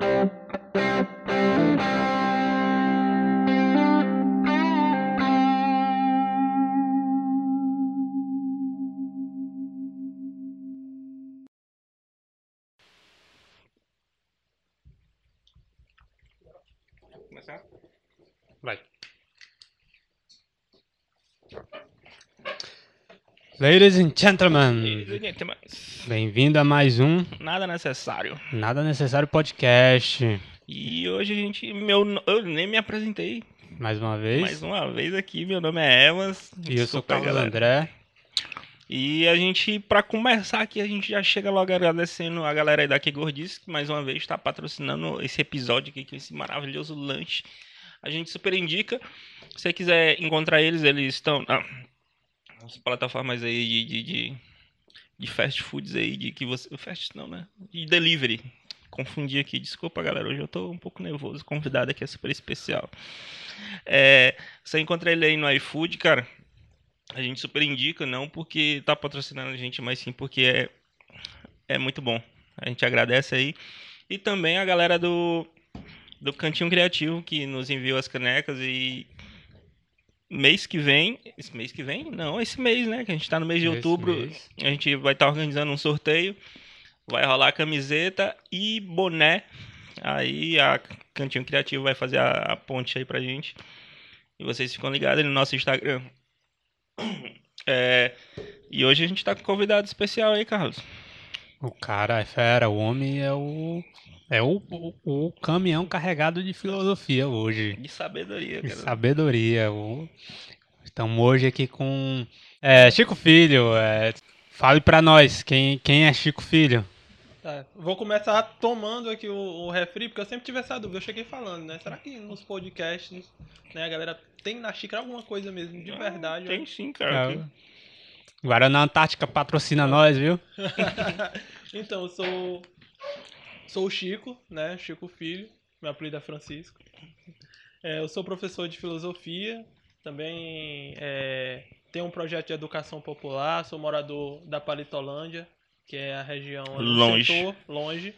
Thank you. Ladies and gentlemen, bem-vindo a mais um Nada necessário. Nada Necessário Podcast. E hoje a gente. Meu, eu nem me apresentei. Mais uma vez. Mais uma vez aqui, meu nome é Evans. E eu sou Carlos galera. André. E a gente, pra começar aqui, a gente já chega logo agradecendo a galera aí da Que Gordice, que mais uma vez está patrocinando esse episódio aqui, esse maravilhoso lanche. A gente super indica. Se você quiser encontrar eles, eles estão na- nas plataformas aí de, de, de, de fast foods aí, de que você. Fast não, né? De delivery. Confundi aqui, desculpa galera, hoje eu tô um pouco nervoso. O convidado aqui é super especial. É, você encontra ele aí no iFood, cara. A gente super indica, não porque tá patrocinando a gente, mas sim porque é, é muito bom. A gente agradece aí. E também a galera do, do Cantinho Criativo que nos enviou as canecas e mês que vem, esse mês que vem? Não, esse mês, né? Que a gente tá no mês de Esse outubro. mês. A gente vai estar organizando um sorteio. Vai rolar camiseta e boné. Aí a Cantinho Criativo vai fazer a, a ponte aí pra gente. E vocês ficam ligados no nosso Instagram. É, e hoje a gente tá com um convidado especial aí, Carlos. O cara é fera, o homem é o. É o, o, o caminhão carregado de filosofia hoje. De sabedoria, De cara. sabedoria. O... Estamos hoje aqui com é, Chico Filho. é, Fale pra nós, quem, quem é Chico Filho? Tá, vou começar tomando aqui o, o refri, porque eu sempre tive essa dúvida. Eu cheguei falando, né? Será que nos podcasts, né, a galera tem na xícara alguma coisa mesmo, de verdade? Tem sim, cara. É, Guaraná Antártica patrocina nós, viu? então, eu sou, sou o Chico, né? Chico Filho, meu apelido é Francisco. É, eu sou professor de filosofia, também é, tenho um projeto de educação popular, sou morador da Palitolândia, que é a região Longe. setor longe.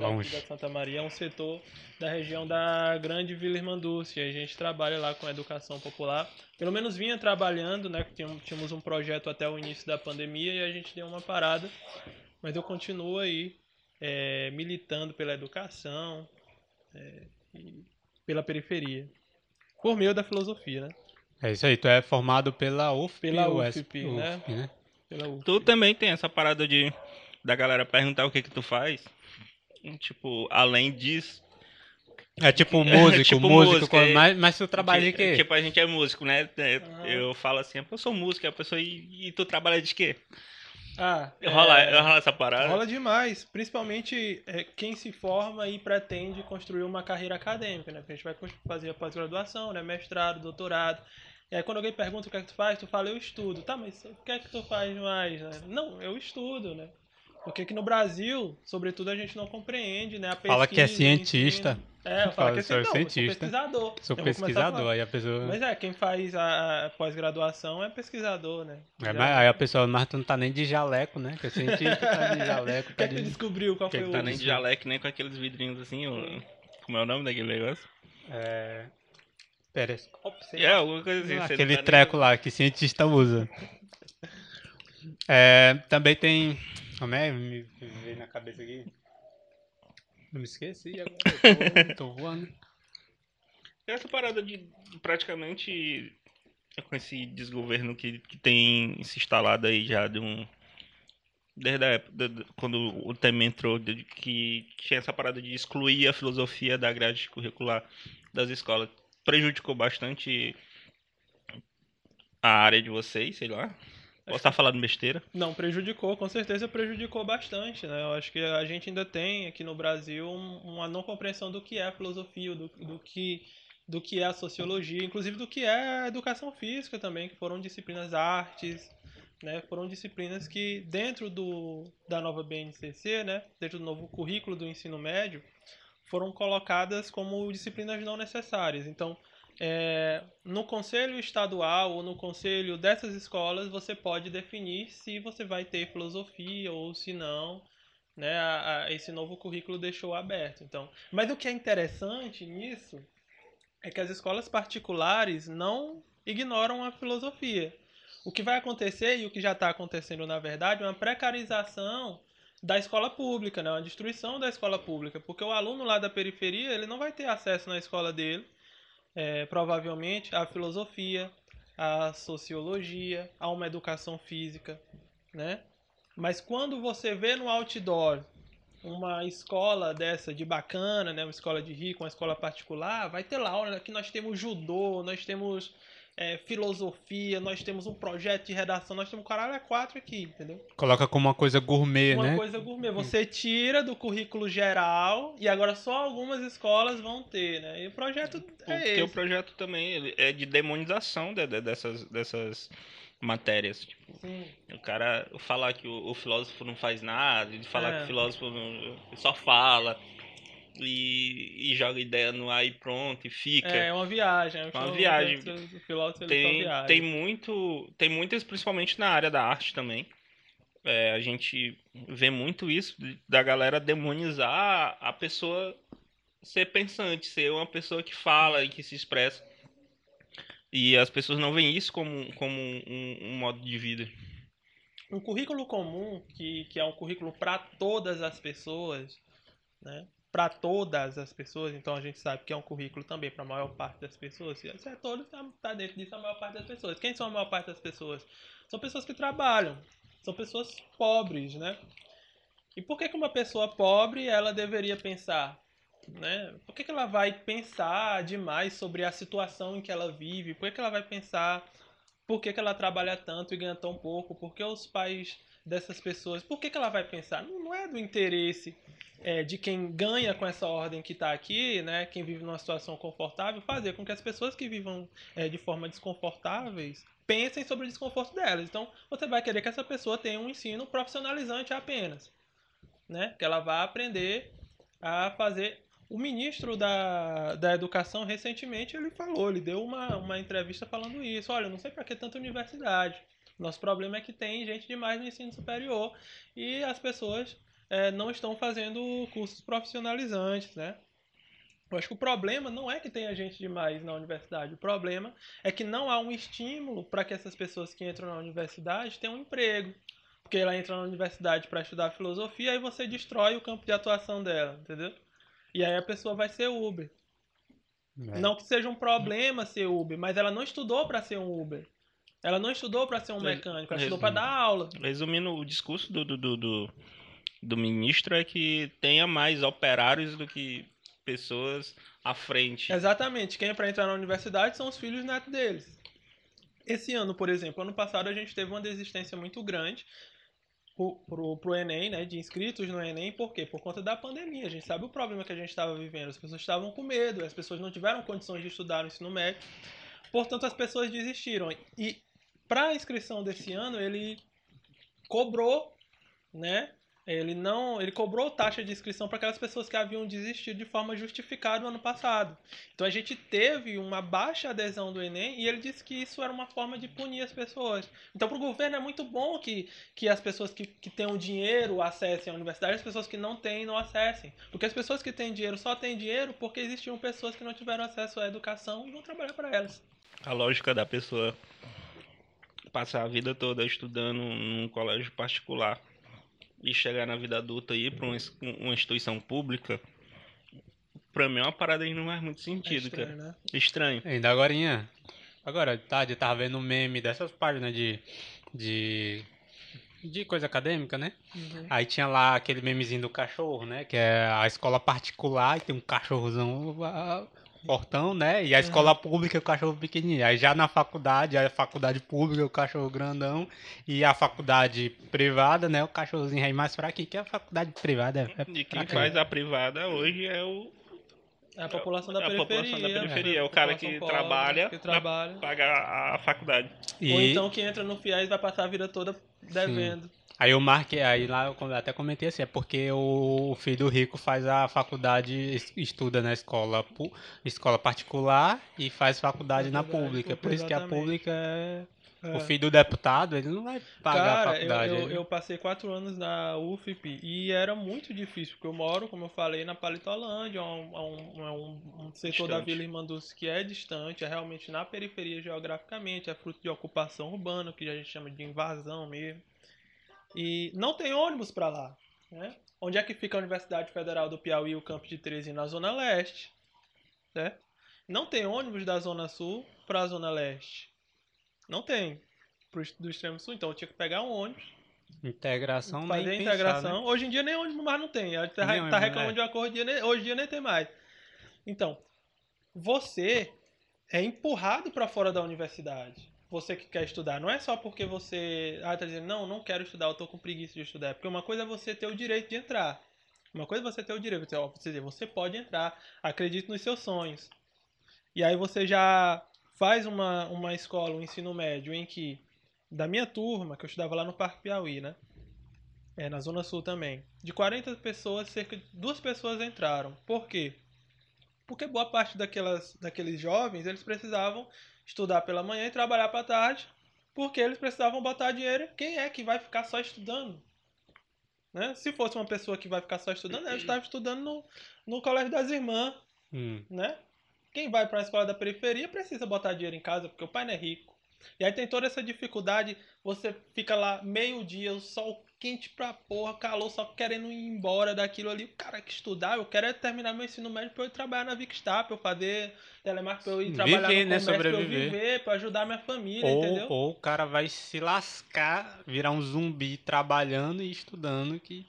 da Longe. da Santa Maria é um setor da região da Grande Vila Irmandúcia. A gente trabalha lá com educação popular. Pelo menos vinha trabalhando, né? tínhamos um projeto até o início da pandemia e a gente deu uma parada. Mas eu continuo aí é, militando pela educação é, e pela periferia. Por meio da filosofia, né? É isso aí, tu é formado pela UFP. Pela UFP, USP, né? né? Pela UFP. Tu também tem essa parada de da galera perguntar o que que tu faz. Tipo, além disso. É tipo músico, Tipo músico, músico, é. mas, mas tu trabalha de que- quê? Tipo, a gente é músico, né? É. Eu falo assim, eu sou músico, a pessoa, e, e tu trabalha de quê? Ah, Rola, é, rola essa parada? Rola demais, principalmente é, quem se forma e pretende construir uma carreira acadêmica, né? Porque a gente vai fazer a pós-graduação, né? Mestrado, doutorado. E aí quando alguém pergunta o que é que tu faz, tu fala, eu estudo. Tá, mas o que é que tu faz mais, né? Não, eu estudo, né? Porque aqui no Brasil, sobretudo, a gente não compreende, né? A Fala que é pesquisa, cientista. É, Fala, fala que é sou cientista. Não, eu sou cientista. pesquisador. Sou pesquisador, aí a pessoa. Mas é, quem faz a, pós-graduação é pesquisador, né? É, mas aí a pessoa, mas tu não tá nem de jaleco, né? Que é cientista, tá de jaleco, O que tá é que tu de... descobriu? Qual que foi que o... Tá nem de jaleco, nem com aqueles vidrinhos assim, o- como é o nome daquele negócio? É... Perescópio, sei É, alguma coisa assim. você Aquele tá nem- treco lá que cientista usa. É, também tem. Como é? Me veio na cabeça aqui. Não me esqueci agora. eu Tô, tô voando. Essa parada de praticamente com esse desgoverno que, que tem se instalado aí já de um. Desde a época de- quando o tema entrou, de- que tinha essa parada de excluir a filosofia da grade curricular das escolas. Prejudicou bastante a área de vocês, sei lá. Posso estar falando besteira? Não, prejudicou, com certeza prejudicou bastante, né? Eu acho que a gente ainda tem aqui no Brasil um- uma não compreensão do que é filosofia, do, do que do que é a sociologia, inclusive do que é a educação física também, que foram disciplinas artes, né? Foram disciplinas que dentro do da nova BNCC, né, dentro do novo currículo do ensino médio, foram colocadas como disciplinas não necessárias. Então, é, no conselho estadual ou no conselho dessas escolas, você pode definir se você vai ter filosofia ou se não. né, a, a, esse novo currículo deixou aberto. Então, mas o que é interessante nisso é que as escolas particulares não ignoram a filosofia. O que vai acontecer e o que já está acontecendo na verdade é uma precarização da escola pública, né? uma destruição da escola pública, porque o aluno lá da periferia ele não vai ter acesso na escola dele, é, provavelmente, à filosofia, à sociologia, a uma educação física, né? Mas quando você vê no outdoor uma escola dessa de bacana, né, uma escola de rico, uma escola particular, vai ter lá, olha, aqui nós temos judô, nós temos é, filosofia, nós temos um projeto de redação, nós temos um caralho a quatro aqui, entendeu? Coloca como uma coisa gourmet, uma né? Uma coisa gourmet. Você tira do currículo geral e agora só algumas escolas vão ter, né? E o projeto é Porque esse. o projeto também é de demonização de, de, dessas, dessas matérias. Tipo, Sim. o cara falar que o, o, filósofo não faz nada, de falar É. que o filósofo não- só fala e, e joga ideia no ar e pronto, e fica. É uma viagem. Uma O viagem. O tem, viaja. tem muito tem muitas principalmente na área da arte também É, a gente vê muito isso da galera demonizar a pessoa ser pensante ser uma pessoa que fala e que se expressa e as pessoas não veem isso como, como um, um modo de vida um currículo comum, que, que é um currículo para todas as pessoas, né? Para todas as pessoas, então a gente sabe que é um currículo também para a maior parte das pessoas. Se é todos, tá, tá dentro disso a maior parte das pessoas. Quem são a maior parte das pessoas? São pessoas que trabalham, são pessoas pobres, né? E por que, que uma pessoa pobre ela deveria pensar? Né? Por que, que ela vai pensar demais sobre a situação em que ela vive? Por que, que ela vai pensar por que, que ela trabalha tanto e ganha tão pouco? Por que os pais dessas pessoas. Por que, que ela vai pensar? Não, não é do interesse é, de quem ganha com essa ordem que está aqui, né? Quem vive numa situação confortável, fazer com que as pessoas que vivam é, de forma desconfortáveis pensem sobre o desconforto delas. Então, você vai querer que essa pessoa tenha um ensino profissionalizante apenas, né? Que ela vá aprender a fazer o ministro da, da Educação, recentemente, ele falou, ele deu uma, uma entrevista falando isso. Olha, não sei para que tanta universidade. Nosso problema é que tem gente demais no ensino superior e as pessoas é, não estão fazendo cursos profissionalizantes, né? Eu acho que o problema não é que tenha gente demais na universidade. O problema é que não há um estímulo para que essas pessoas que entram na universidade tenham um emprego. Porque ela entra na universidade para estudar filosofia e você destrói o campo de atuação dela, entendeu? E aí a pessoa vai ser Uber. É. Não que seja um problema ser Uber, mas ela não estudou para ser um Uber. Ela não estudou para ser um mecânico, ela estudou para dar aula. Resumindo, o discurso do, do, do, do, do ministro é que tenha mais operários do que pessoas à frente. Exatamente. Quem é para entrar na universidade são os filhos netos deles. Esse ano, por exemplo, ano passado a gente teve uma desistência muito grande pro, pro, Enem, né, de inscritos no Enem, por quê? Por conta da pandemia. A gente sabe o problema que a gente estava vivendo. As pessoas estavam com medo, as pessoas não tiveram condições de estudar no ensino médio. Portanto, as pessoas desistiram. E para a inscrição desse ano, ele cobrou, né? Ele não, ele cobrou taxa de inscrição para aquelas pessoas que haviam desistido de forma justificada no ano passado. Então a gente teve uma baixa adesão do Enem e ele disse que isso era uma forma de punir as pessoas. Então para o governo é muito bom que, que as pessoas que, que tenham dinheiro acessem a universidade, as pessoas que não têm não acessem. Porque as pessoas que têm dinheiro só têm dinheiro porque existiam pessoas que não tiveram acesso à educação e vão trabalhar para elas. A lógica da pessoa passar a vida toda estudando num colégio particular e chegar na vida adulta e ir para uma, uma instituição pública, pra mim é uma parada que não faz muito É sentido, estranho, cara. né? Estranho. Ainda agorinha. Agora, tarde, eu tava vendo um meme dessas páginas de. de. de coisa acadêmica, né? Uhum. Aí tinha lá aquele memezinho do cachorro, né? Que é a escola particular e tem um cachorrozão fortão, né? E a escola pública é o cachorro pequenininho. Aí já na faculdade, a faculdade pública é o cachorro grandão e a faculdade privada, né? O cachorrozinho aí mais fraquinho, que a faculdade privada é, é E quem faz a privada hoje é o É a população da É a periferia. população da né? periferia, é o cara que pobre, trabalha Que na- trabalha. pagar a faculdade. E Ou então que entra no FIES vai passar a vida toda devendo. Aí eu marquei, aí lá eu até comentei assim, é porque o filho do rico faz a faculdade, es- estuda na escola, escola particular e faz faculdade na pública. Por isso que a pública é É. O filho do deputado, ele não vai pagar a Cara, eu, faculdade. eu, ele- eu passei quatro anos na UFP e era muito difícil, porque eu moro, como eu falei, na Palitolândia, é um, é um, é um- um setor da Distante. Vila Irmanduz que é distante, é realmente na periferia geograficamente, é fruto de ocupação urbana, que a gente chama de invasão mesmo. E não tem ônibus para lá, né? Onde é que fica a Universidade Federal do Piauí, o campus de Teresina, na Zona Leste, né? Não tem ônibus da Zona Sul para a Zona Leste. Não tem. Pro, do extremo sul, então eu tinha que pegar um ônibus, Integração fazer nem pensar, integração. né? Hoje em dia nem ônibus mais não tem. A gente tá, Nem tá ônibus, reclamando é. de uma nem- hoje em dia nem tem mais. Então, você é empurrado para fora da universidade. Você que quer estudar. Não é só porque você. Ah, tá dizendo, não, não quero estudar, eu tô com preguiça de estudar. Porque uma coisa é você ter o direito de entrar. Uma coisa é você ter o direito. Você, ó, dizer, você pode entrar, acredite nos seus sonhos. E aí você já faz uma, uma escola, um ensino médio em que, da minha turma, que eu estudava lá no Parque Piauí, né? É, na Zona Sul também. De 40 pessoas, cerca de duas pessoas entraram. Por quê? Porque boa parte daquelas, daqueles jovens, eles precisavam estudar pela manhã e trabalhar para tarde, porque eles precisavam botar dinheiro. Quem é que vai ficar só estudando? Né? Se fosse uma pessoa que vai ficar só estudando, ela estava estudando no, no colégio das irmãs, Hum. né? Quem vai para a escola da periferia precisa botar dinheiro em casa, porque o pai não é rico. E aí tem toda essa dificuldade, você fica lá meio dia, o sol quente pra porra, calor, só querendo ir embora daquilo ali. O cara que estudar, eu quero é terminar meu ensino médio pra eu ir trabalhar na Vicstar, pra eu fazer telemarketing, pra eu ir trabalhar viver, no né? comércio, pra eu viver, pra ajudar minha família, Ou, entendeu? ou o cara vai se lascar, virar um zumbi trabalhando e estudando que.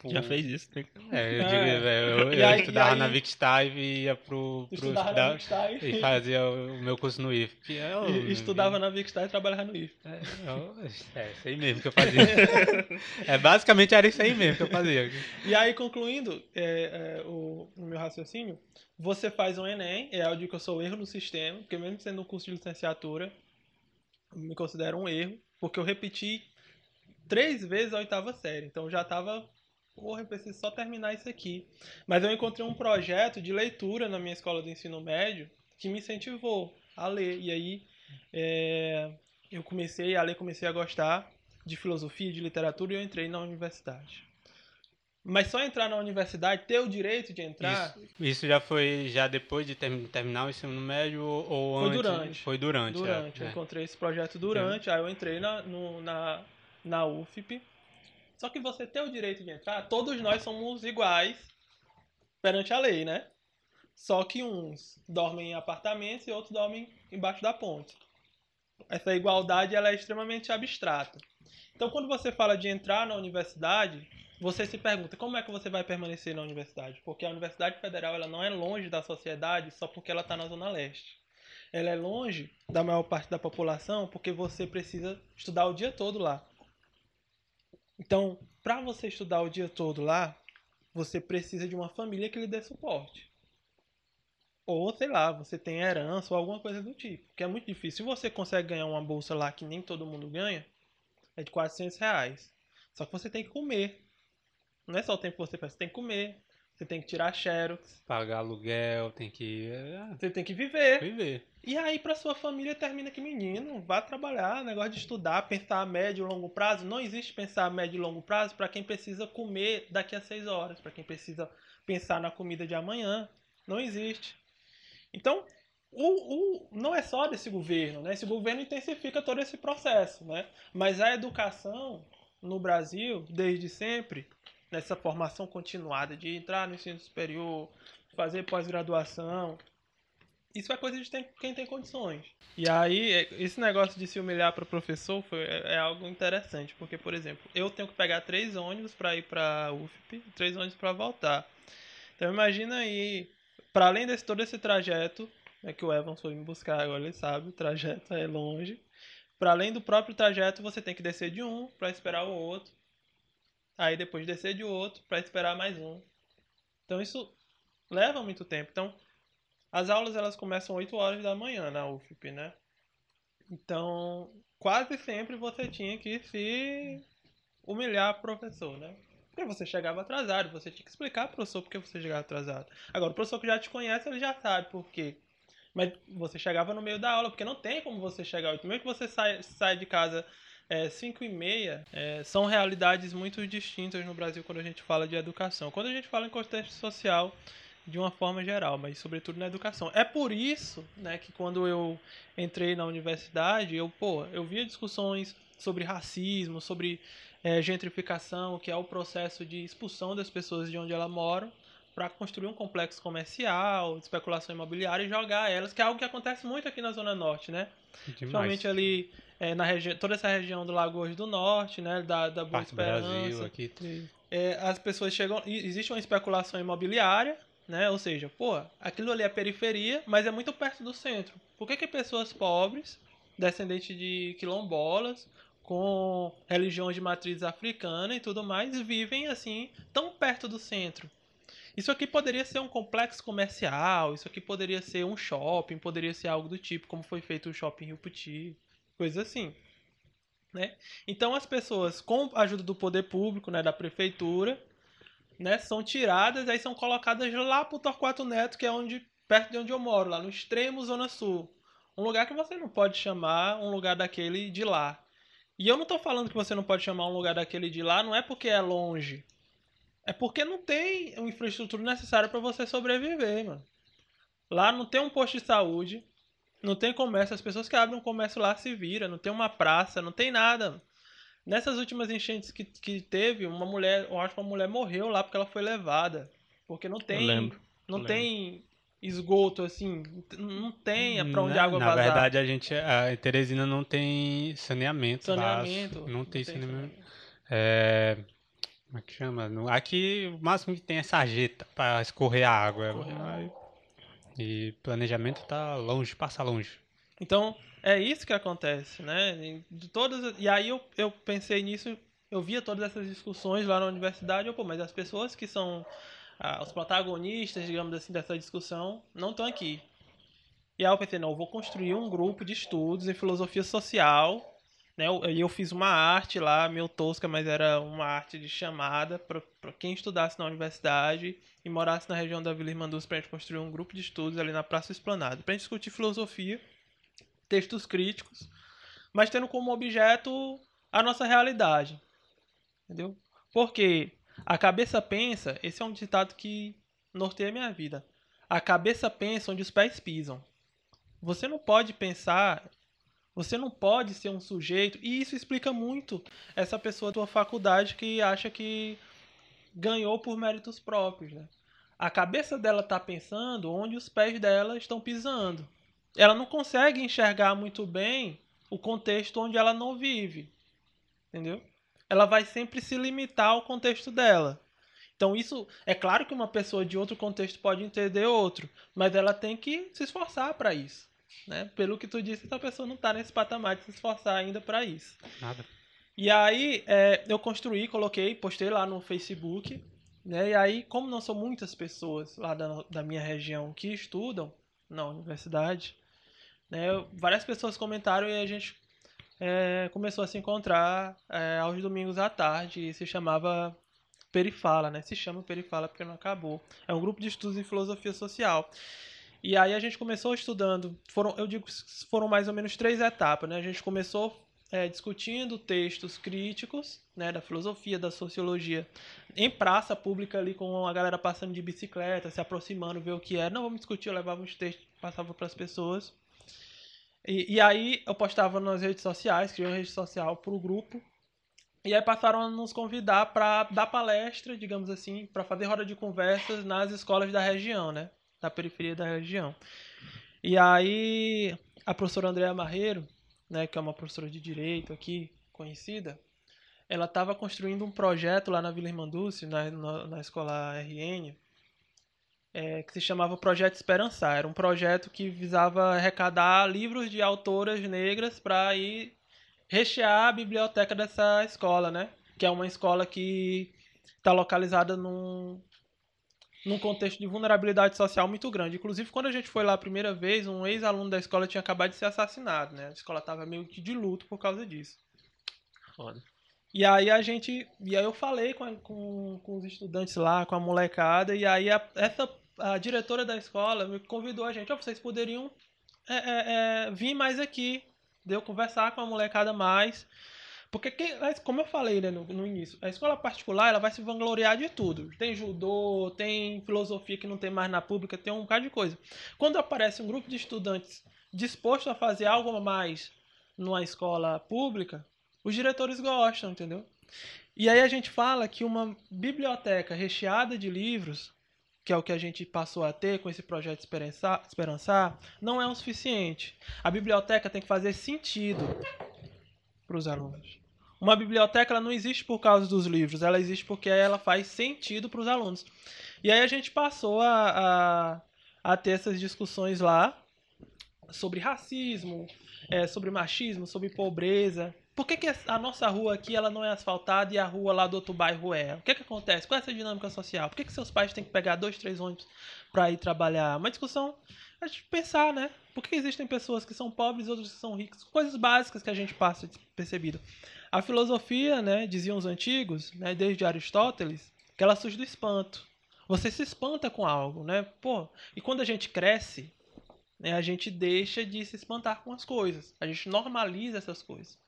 Pô, Já fez isso? É, eu, É. digo, eu, eu E aí- estudava e na aí- Vicstar e ia pro, pro Estudava na estudar, e, e fazia o meu curso no IF. É, e estudava na Vicstar e trabalhava no IF. É, eu- é isso aí mesmo que eu fazia. é, basicamente era isso aí mesmo que eu fazia. E aí, concluindo é, é, o, o meu raciocínio, você faz um Enem, é onde que eu sou erro no sistema, porque mesmo sendo um curso de licenciatura, eu me considero um erro, porque eu repeti três vezes a oitava série, então eu já tava, porra, eu preciso só terminar isso aqui. Mas eu encontrei um projeto de leitura na minha escola do ensino médio que me incentivou a ler, e aí é, eu comecei a ler, comecei a gostar de filosofia, de literatura, e eu entrei na universidade. Mas só entrar na universidade, ter o direito de entrar, Isso, isso já foi já depois de term- terminar o ensino médio ou, ou Foi antes? durante. Foi durante. é, durante. Eu é. encontrei esse projeto durante, aí eu entrei na, no- na, na UFP. Só que você ter o direito de entrar, todos nós somos iguais perante a lei, né? Só que uns dormem em apartamentos e outros dormem embaixo da ponte. Essa igualdade ela é extremamente abstrata. Então, quando você fala de entrar na universidade, você se pergunta como é que você vai permanecer na universidade? Porque a Universidade Federal ela não é longe da sociedade só porque ela está na Zona Leste. Ela é longe da maior parte da população porque você precisa estudar o dia todo lá. Então, para você estudar o dia todo lá, você precisa de uma família que lhe dê suporte. Ou, sei lá, você tem herança ou alguma coisa do tipo. Que é muito difícil. Se você consegue ganhar uma bolsa lá que nem todo mundo ganha, é de 400 reais. Só que você tem que comer. Não é só o tempo que você faz, você tem que comer. Você tem que tirar xerox. Pagar aluguel, tem que é, Você tem que viver. viver. E aí, pra sua família, termina que menino, vá trabalhar, negócio de estudar, pensar a médio e longo prazo. Não existe pensar a médio e longo prazo para quem precisa comer daqui a seis horas, para quem precisa pensar na comida de amanhã. Não existe. Então, o, o, não é só desse governo, né? Esse governo intensifica todo esse processo, né? Mas a educação no Brasil, desde sempre, nessa formação continuada de entrar no ensino superior, fazer pós-graduação, isso é coisa de quem tem condições. E aí, é- esse negócio de se humilhar para o professor foi, é, é algo interessante, porque, por exemplo, eu tenho que pegar três ônibus para ir para UFP, três ônibus para voltar. Então, imagina aí, para além desse todo esse trajeto, é que o Evans foi me buscar, agora ele sabe, o trajeto é longe. Para além do próprio trajeto, você tem que descer de um para esperar o outro. Aí depois descer de outro para esperar mais um. Então isso leva muito tempo. Então, as aulas elas começam 8 horas da manhã na UFP, né? Então, quase sempre você tinha que se humilhar o professor, né? Porque você chegava atrasado, você tinha que explicar pro professor por que você chegava atrasado. Agora, o professor que já te conhece, ele já sabe por quê. Mas você chegava no meio da aula, porque não tem como você chegar 8. Mesmo que você saia, saia de casa é, 5 e meia, é, são realidades muito distintas no Brasil quando a gente fala de educação. Quando a gente fala em contexto social, de uma forma geral, mas sobretudo na educação. É por isso, né, que quando eu entrei na universidade, eu, pô, eu via discussões sobre racismo, sobre é, gentrificação, que é o processo de expulsão das pessoas de onde elas moram, para construir um complexo comercial, de especulação imobiliária e jogar elas, que é algo que acontece muito aqui na Zona Norte, né? Principalmente ali é, na região, toda essa região do Lagoas do Norte, né? Da, da Boa Parte do Brasil, aqui. É, as pessoas chegam. Existe uma especulação imobiliária, né? Ou seja, pô, aquilo ali é periferia, mas é muito perto do centro. Por que, que pessoas pobres, descendentes de quilombolas, com religiões de matriz africana e tudo mais, vivem assim, tão perto do centro? Isso aqui poderia ser um complexo comercial, isso aqui poderia ser um shopping, poderia ser algo do tipo, como foi feito o shopping Rio Puti, coisa assim. Né? Então as pessoas, com a ajuda do poder público, né, da prefeitura, né, são tiradas e aí são colocadas lá pro Torquato Neto, que é onde perto de onde eu moro, lá no extremo zona sul. Um lugar que você não pode chamar um lugar daquele de lá. E eu não tô falando que você não pode chamar um lugar daquele de lá, não é porque é longe. É porque não tem a infraestrutura necessária para você sobreviver, mano. Lá não tem um posto de saúde, não tem comércio, as pessoas que abrem um comércio lá se viram, não tem uma praça, não tem nada. Nessas últimas enchentes que, que teve, uma mulher, eu acho que uma mulher morreu lá porque ela foi levada. Porque não tem. lembro, não tem esgoto, assim, não tem pra onde a água Na vazar. verdade, a gente, a Teresina não tem saneamento. Saneamento. básico, Não tem saneamento. É, como é que chama? Aqui o máximo que tem é sarjeta para escorrer a água. Escorrer Aí- E planejamento tá longe, passa longe. Então, é isso que acontece, né? De todas, e aí eu, eu pensei nisso, eu via todas essas discussões lá na universidade, eu, pô, mas as pessoas que são ah, os protagonistas, digamos assim, dessa discussão, não estão aqui. E aí eu pensei, não, eu vou construir um grupo de estudos em filosofia social, né? Eu- eu, fiz uma arte lá, meio tosca, mas era uma arte de chamada para quem estudasse na universidade e morasse na região da Vila Irmanduz para a gente construir um grupo de estudos ali na Praça Esplanada, para gente discutir filosofia, textos críticos, mas tendo como objeto a nossa realidade. Entendeu? Porque a cabeça pensa, esse é um ditado que norteia a minha vida. A cabeça pensa onde os pés pisam. Você não pode pensar, você não pode ser um sujeito, e isso explica muito essa pessoa da tua faculdade que acha que ganhou por méritos próprios, né? A cabeça dela tá pensando onde os pés dela estão pisando. Ela não consegue enxergar muito bem o contexto onde ela não vive. Entendeu? Ela vai sempre se limitar ao contexto dela. Então isso é claro que uma pessoa de outro contexto pode entender outro, mas ela tem que se esforçar para isso, né? Pelo que tu disse, essa pessoa não tá nesse patamar de se esforçar ainda para isso. Nada. E aí é, eu construí, coloquei, postei lá no Facebook, né? E aí, como não são muitas pessoas lá da, da minha região que estudam na universidade, né? Várias pessoas comentaram e a gente é, começou a se encontrar é, aos domingos à tarde e se chamava Perifala, né? Se chama Perifala porque não acabou. É um grupo de estudos em filosofia social. E aí a gente começou estudando, foram, eu digo, foram mais ou menos três etapas, né? A gente começou é, discutindo textos críticos, né, da filosofia, da sociologia, em praça pública ali com a galera passando de bicicleta, se aproximando, ver o que era. Não, vamos discutir, eu levava os textos, passava para as pessoas. E, e aí eu postava nas redes sociais, criei uma rede social para o grupo. E aí passaram a nos convidar para dar palestra, digamos assim, para fazer roda de conversas nas escolas da região, né? Da periferia da região. E aí a professora Andréa Marreiro, né, que é uma professora de direito aqui, conhecida, ela estava construindo um projeto lá na Vila Irmanduce, na, na, na escola RN, é, que se chamava Projeto Esperançar. Era um projeto que visava arrecadar livros de autoras negras para ir rechear a biblioteca dessa escola, né? Que é uma escola que está localizada num, num contexto de vulnerabilidade social muito grande. Inclusive, quando a gente foi lá a primeira vez, um ex-aluno da escola tinha acabado de ser assassinado, né? A escola estava meio que de luto por causa disso. Foda. E aí a gente. E aí eu falei com, a- com, com os estudantes lá, com a molecada, e aí a- essa, a diretora da escola me convidou a gente, ó, vocês poderiam é, é, é, vir mais aqui, deu conversar com a molecada mais. Porque, como eu falei né, no, no início, a escola particular ela vai se vangloriar de tudo. Tem judô, tem filosofia que não tem mais na pública, tem um bocado de coisa. Quando aparece um grupo de estudantes disposto a fazer algo a mais numa escola pública, os diretores gostam, entendeu? E aí a gente fala que uma biblioteca recheada de livros, que é o que a gente passou a ter com esse projeto Esperançar, Esperançar não é o suficiente. A biblioteca tem que fazer sentido para os alunos. Uma biblioteca ela não existe por causa dos livros, ela existe porque ela faz sentido para os alunos. E aí a gente passou a, a, a ter essas discussões lá sobre racismo, é, sobre machismo, sobre pobreza. Por que, que a nossa rua aqui ela não é asfaltada e a rua lá do outro bairro é? O que, que acontece? Qual é essa dinâmica social? Por que, que seus pais têm que pegar dois, três ônibus para ir trabalhar? Uma discussão a gente pensar, né? Por que existem pessoas que são pobres e outras que são ricas? Coisas básicas que a gente passa despercebido. A filosofia, né, diziam os antigos, né, desde Aristóteles, que ela surge do espanto. Você se espanta com algo, né? Pô, e quando a gente cresce, né, a gente deixa de se espantar com as coisas. A gente normaliza essas coisas.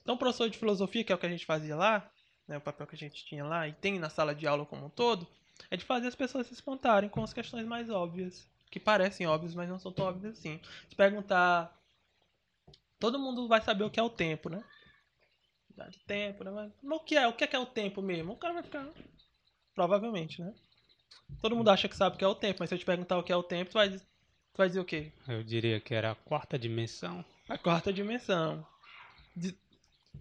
Então, o professor de filosofia, que é o que a gente fazia lá, né, o papel que a gente tinha lá e tem na sala de aula como um todo, é de fazer as pessoas se espantarem com as questões mais óbvias, que parecem óbvias, mas não são tão óbvias assim. Se perguntar, todo mundo vai saber o que é o tempo, né? De tempo, né? Mas mas o que é? O que é que é o tempo mesmo? O cara vai ficar, provavelmente, né? Todo mundo acha que sabe o que é o tempo, mas se eu te perguntar o que é o tempo, tu vai, tu vai dizer o quê? Eu diria que era a quarta dimensão. A quarta dimensão. De...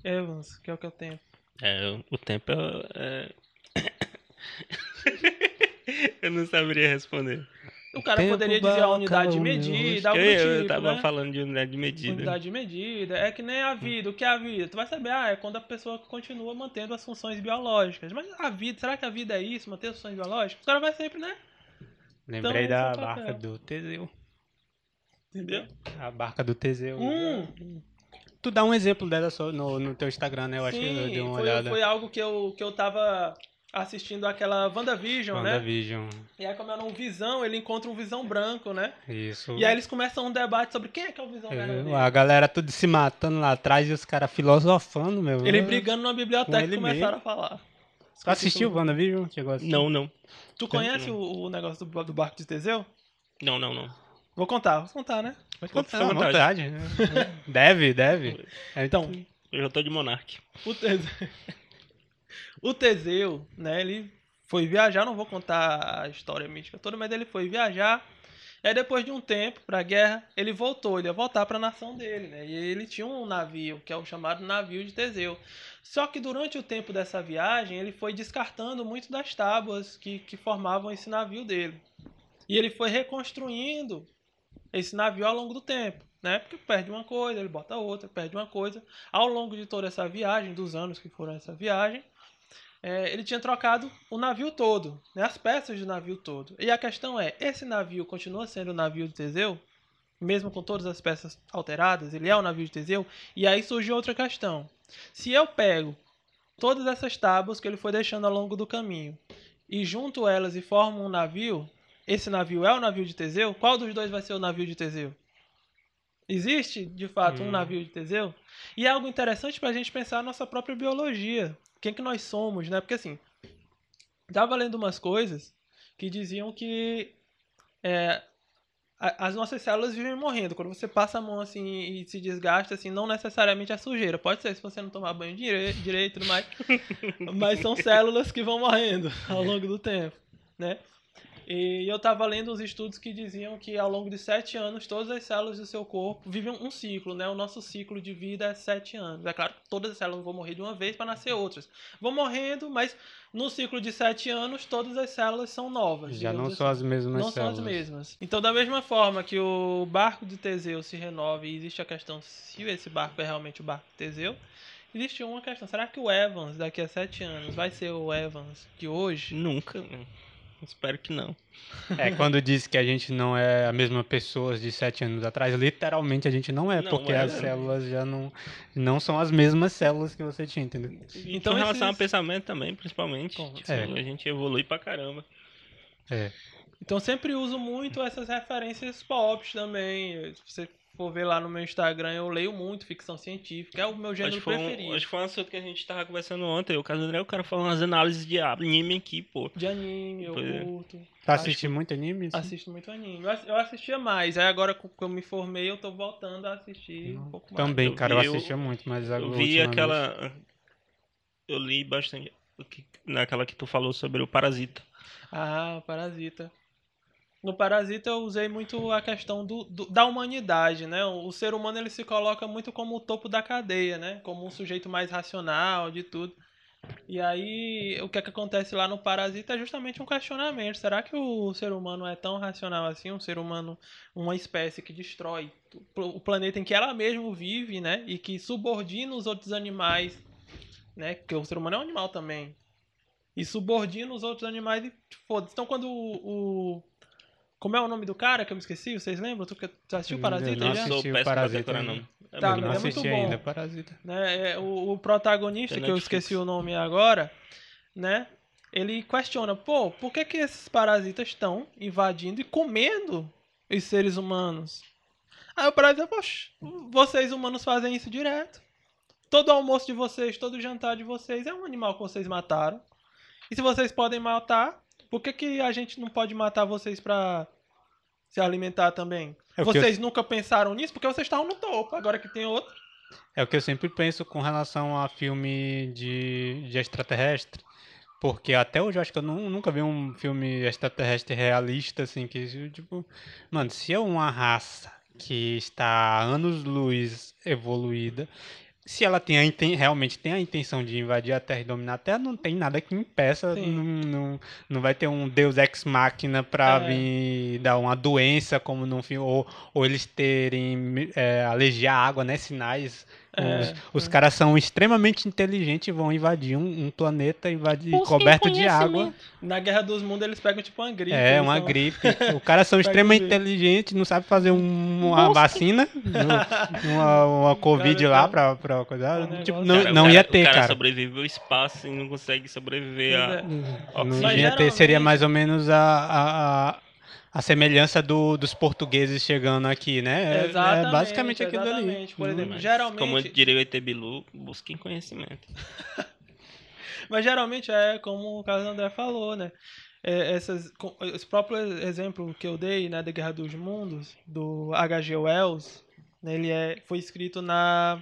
Evans, o que é o que é o tempo? É, o tempo é. é- eu não saberia responder. O cara tempo poderia dizer a unidade de medida, algo eu, do eu tipo, tava né? falando de unidade de medida. Unidade de medida. É que nem a vida. O que é a vida? Tu vai saber, ah, é quando a pessoa continua mantendo as funções biológicas. Mas a vida, será que a vida é isso? Manter as funções biológicas? O cara vai sempre, né? Lembrei Então, da barca do Teseu. Entendeu? A barca do Teseu. Hum, Tu dá um exemplo dela só no, no teu Instagram, né? Eu acho que eu sim, dei uma foi, olhada. foi algo que eu, que eu tava assistindo aquela WandaVision, né? WandaVision. E aí, como era um Visão, ele encontra um Visão branco, né? Isso. E aí eles começam um debate sobre quem é que é o Visão É, verdadeiro. a galera tudo se matando lá atrás e os caras filosofando, meu. Ele brigando numa biblioteca Com e começaram mesmo. a falar. Tu assistiu o WandaVision? Chegou a assistir? Não, não. Tu conhece o, o negócio do, do barco de Teseu? Não, não, não. Vou contar, vou contar, né? Pode Fica contar, à vontade. vontade. né? deve, deve. Então, Eu já tô de Monark. o Teseu, o Teseu, né, ele foi viajar, não vou contar a história mística toda, mas ele foi viajar. Aí depois de um tempo pra guerra, ele voltou, ele ia voltar pra nação dele, né? E ele tinha um navio, que é o chamado navio de Teseu. Só que durante o tempo dessa viagem, ele foi descartando muito das tábuas que, que formavam esse navio dele. E ele foi reconstruindo esse navio ao longo do tempo, né? Porque perde uma coisa, ele bota outra, perde uma coisa. Ao longo de toda essa viagem, dos anos que foram essa viagem, é, ele tinha trocado o navio todo, né? as peças do navio todo. E a questão é, esse navio continua sendo o navio de Teseu? Mesmo com todas as peças alteradas, ele é o navio de Teseu? E aí surge outra questão. Se eu pego todas essas tábuas que ele foi deixando ao longo do caminho e junto elas e formo um navio, esse navio é o navio de Teseu? Qual dos dois vai ser o navio de Teseu? Existe, de fato, um Hum. navio de Teseu? E é algo interessante para a gente pensar a nossa própria biologia. Quem que nós somos, né? Porque assim, tava lendo umas coisas que diziam que é, as nossas células vivem morrendo. Quando você passa a mão assim e se desgasta, assim, não necessariamente é sujeira. Pode ser se você não tomar banho dire direito mais. Mas são células que vão morrendo ao longo do tempo, né? E eu tava lendo uns estudos que diziam que ao longo de sete anos, todas as células do seu corpo vivem um ciclo, né? O nosso ciclo de vida é sete anos. É claro que todas as células vão morrer de uma vez para nascer outras. Vão morrendo, mas no ciclo de sete anos, todas as células são novas. Já não digamos são assim. as mesmas Não são células. as mesmas. Então, da mesma forma que o barco de Teseu se renova e existe a questão se esse barco é realmente o barco de Teseu, existe uma questão. Será que o Evans, daqui a sete anos, vai ser o Evans de hoje? Nunca. Espero que não. É, quando diz que a gente não é a mesma pessoa de sete anos atrás, literalmente a gente não é, Não porque é. as células já não, não são as mesmas células que você tinha, entendeu? Então, Então, em relação esses- ao pensamento também, principalmente. Tipo, é. A gente evolui pra caramba. É. Então sempre uso muito essas referências pop também. Você for ver lá no meu Instagram, eu leio muito ficção científica. É o meu Acho gênero que, foi preferido. um, acho que foi um assunto que a gente tava conversando ontem. O caso do André, o cara falando umas análises de anime aqui, pô. De anime, eu Pois é. curto. Tu Acho assiste muito anime? assim? Assisto muito anime. Eu Eu assistia mais. Aí agora que eu me formei, eu tô voltando a assistir um pouco mais. Também, Eu cara, eu vi- eu- assistia muito, mas agora Eu vi aquela. Eu li bastante. o que- Naquela que tu falou sobre o Parasita. Ah, Parasita. No Parasita eu usei muito a questão do, do- da humanidade, né? O, ser humano ele se coloca muito como o topo da cadeia, né? Como um sujeito mais racional de tudo. E aí, o que é que acontece lá no Parasita é justamente um questionamento. Será que o ser humano é tão racional assim? Um ser humano, uma espécie que destrói o planeta em que ela mesma vive, né? E que subordina os outros animais, né? Porque o ser humano é um animal também e subordina os outros animais e foda-se. Então quando o- Como é o nome do cara que eu me esqueci? Vocês lembram? Tu, tu assistiu Eu Parasita não já? assisti. Sou péssimo Parasita nome. É Tá, muito não mas é bom. muito assisti bom. ainda, Parasita. né? É, o, o protagonista, Tem que eu esqueci o nome agora, né? Ele questiona, pô, por que, que esses parasitas estão invadindo e comendo os seres humanos? Aí o parasita, poxa, vocês humanos fazem isso direto. Todo almoço de vocês, todo jantar de vocês é um animal que vocês mataram. E se vocês podem matar, por que, que a gente não pode matar vocês pra se alimentar também? É que eu- vocês nunca pensaram nisso? Porque vocês estavam no topo, agora que tem outro. É o que eu sempre penso com relação a filme de, de extraterrestre. Porque até hoje eu acho que eu nu- nunca vi um filme extraterrestre realista, assim, que, tipo... Mano, se é uma raça que está há anos-luz evoluída, se ela tem inten- realmente tem a intenção de invadir a Terra e dominar a Terra, não tem nada que impeça, não, não, não vai ter um Deus Ex Machina pra É. vir dar uma doença, como num filme, ou, ou eles terem é, alergia à água, né, sinais... É, Os, caras são extremamente inteligentes e vão invadir um, um planeta invadir, coberto de água. Na Guerra dos Mundos eles pegam tipo uma gripe. É, uma são- gripe. Os caras são extremamente inteligentes, não sabem fazer um- uma vacina, no- uma, uma Covid Cara, lá tá- pra, pra coisa. um Tipo, não, Cara, o não cara- ia ter, O cara, cara. sobrevive ao espaço e não consegue sobreviver a. É. Não Mas ia ter, seria mais ou menos a, a, a, a semelhança do, dos portugueses chegando aqui, né? É- Exatamente, é basicamente aquilo ali. exatamente. Por exemplo, Mas, geralmente- Como diria o ET Bilu, busquem conhecimento. Mas geralmente é como o Carlos André falou, né? É, essas, com- esse próprio exemplo que eu dei, né, da Guerra dos Mundos, do H.G. Wells, né, ele é, foi escrito na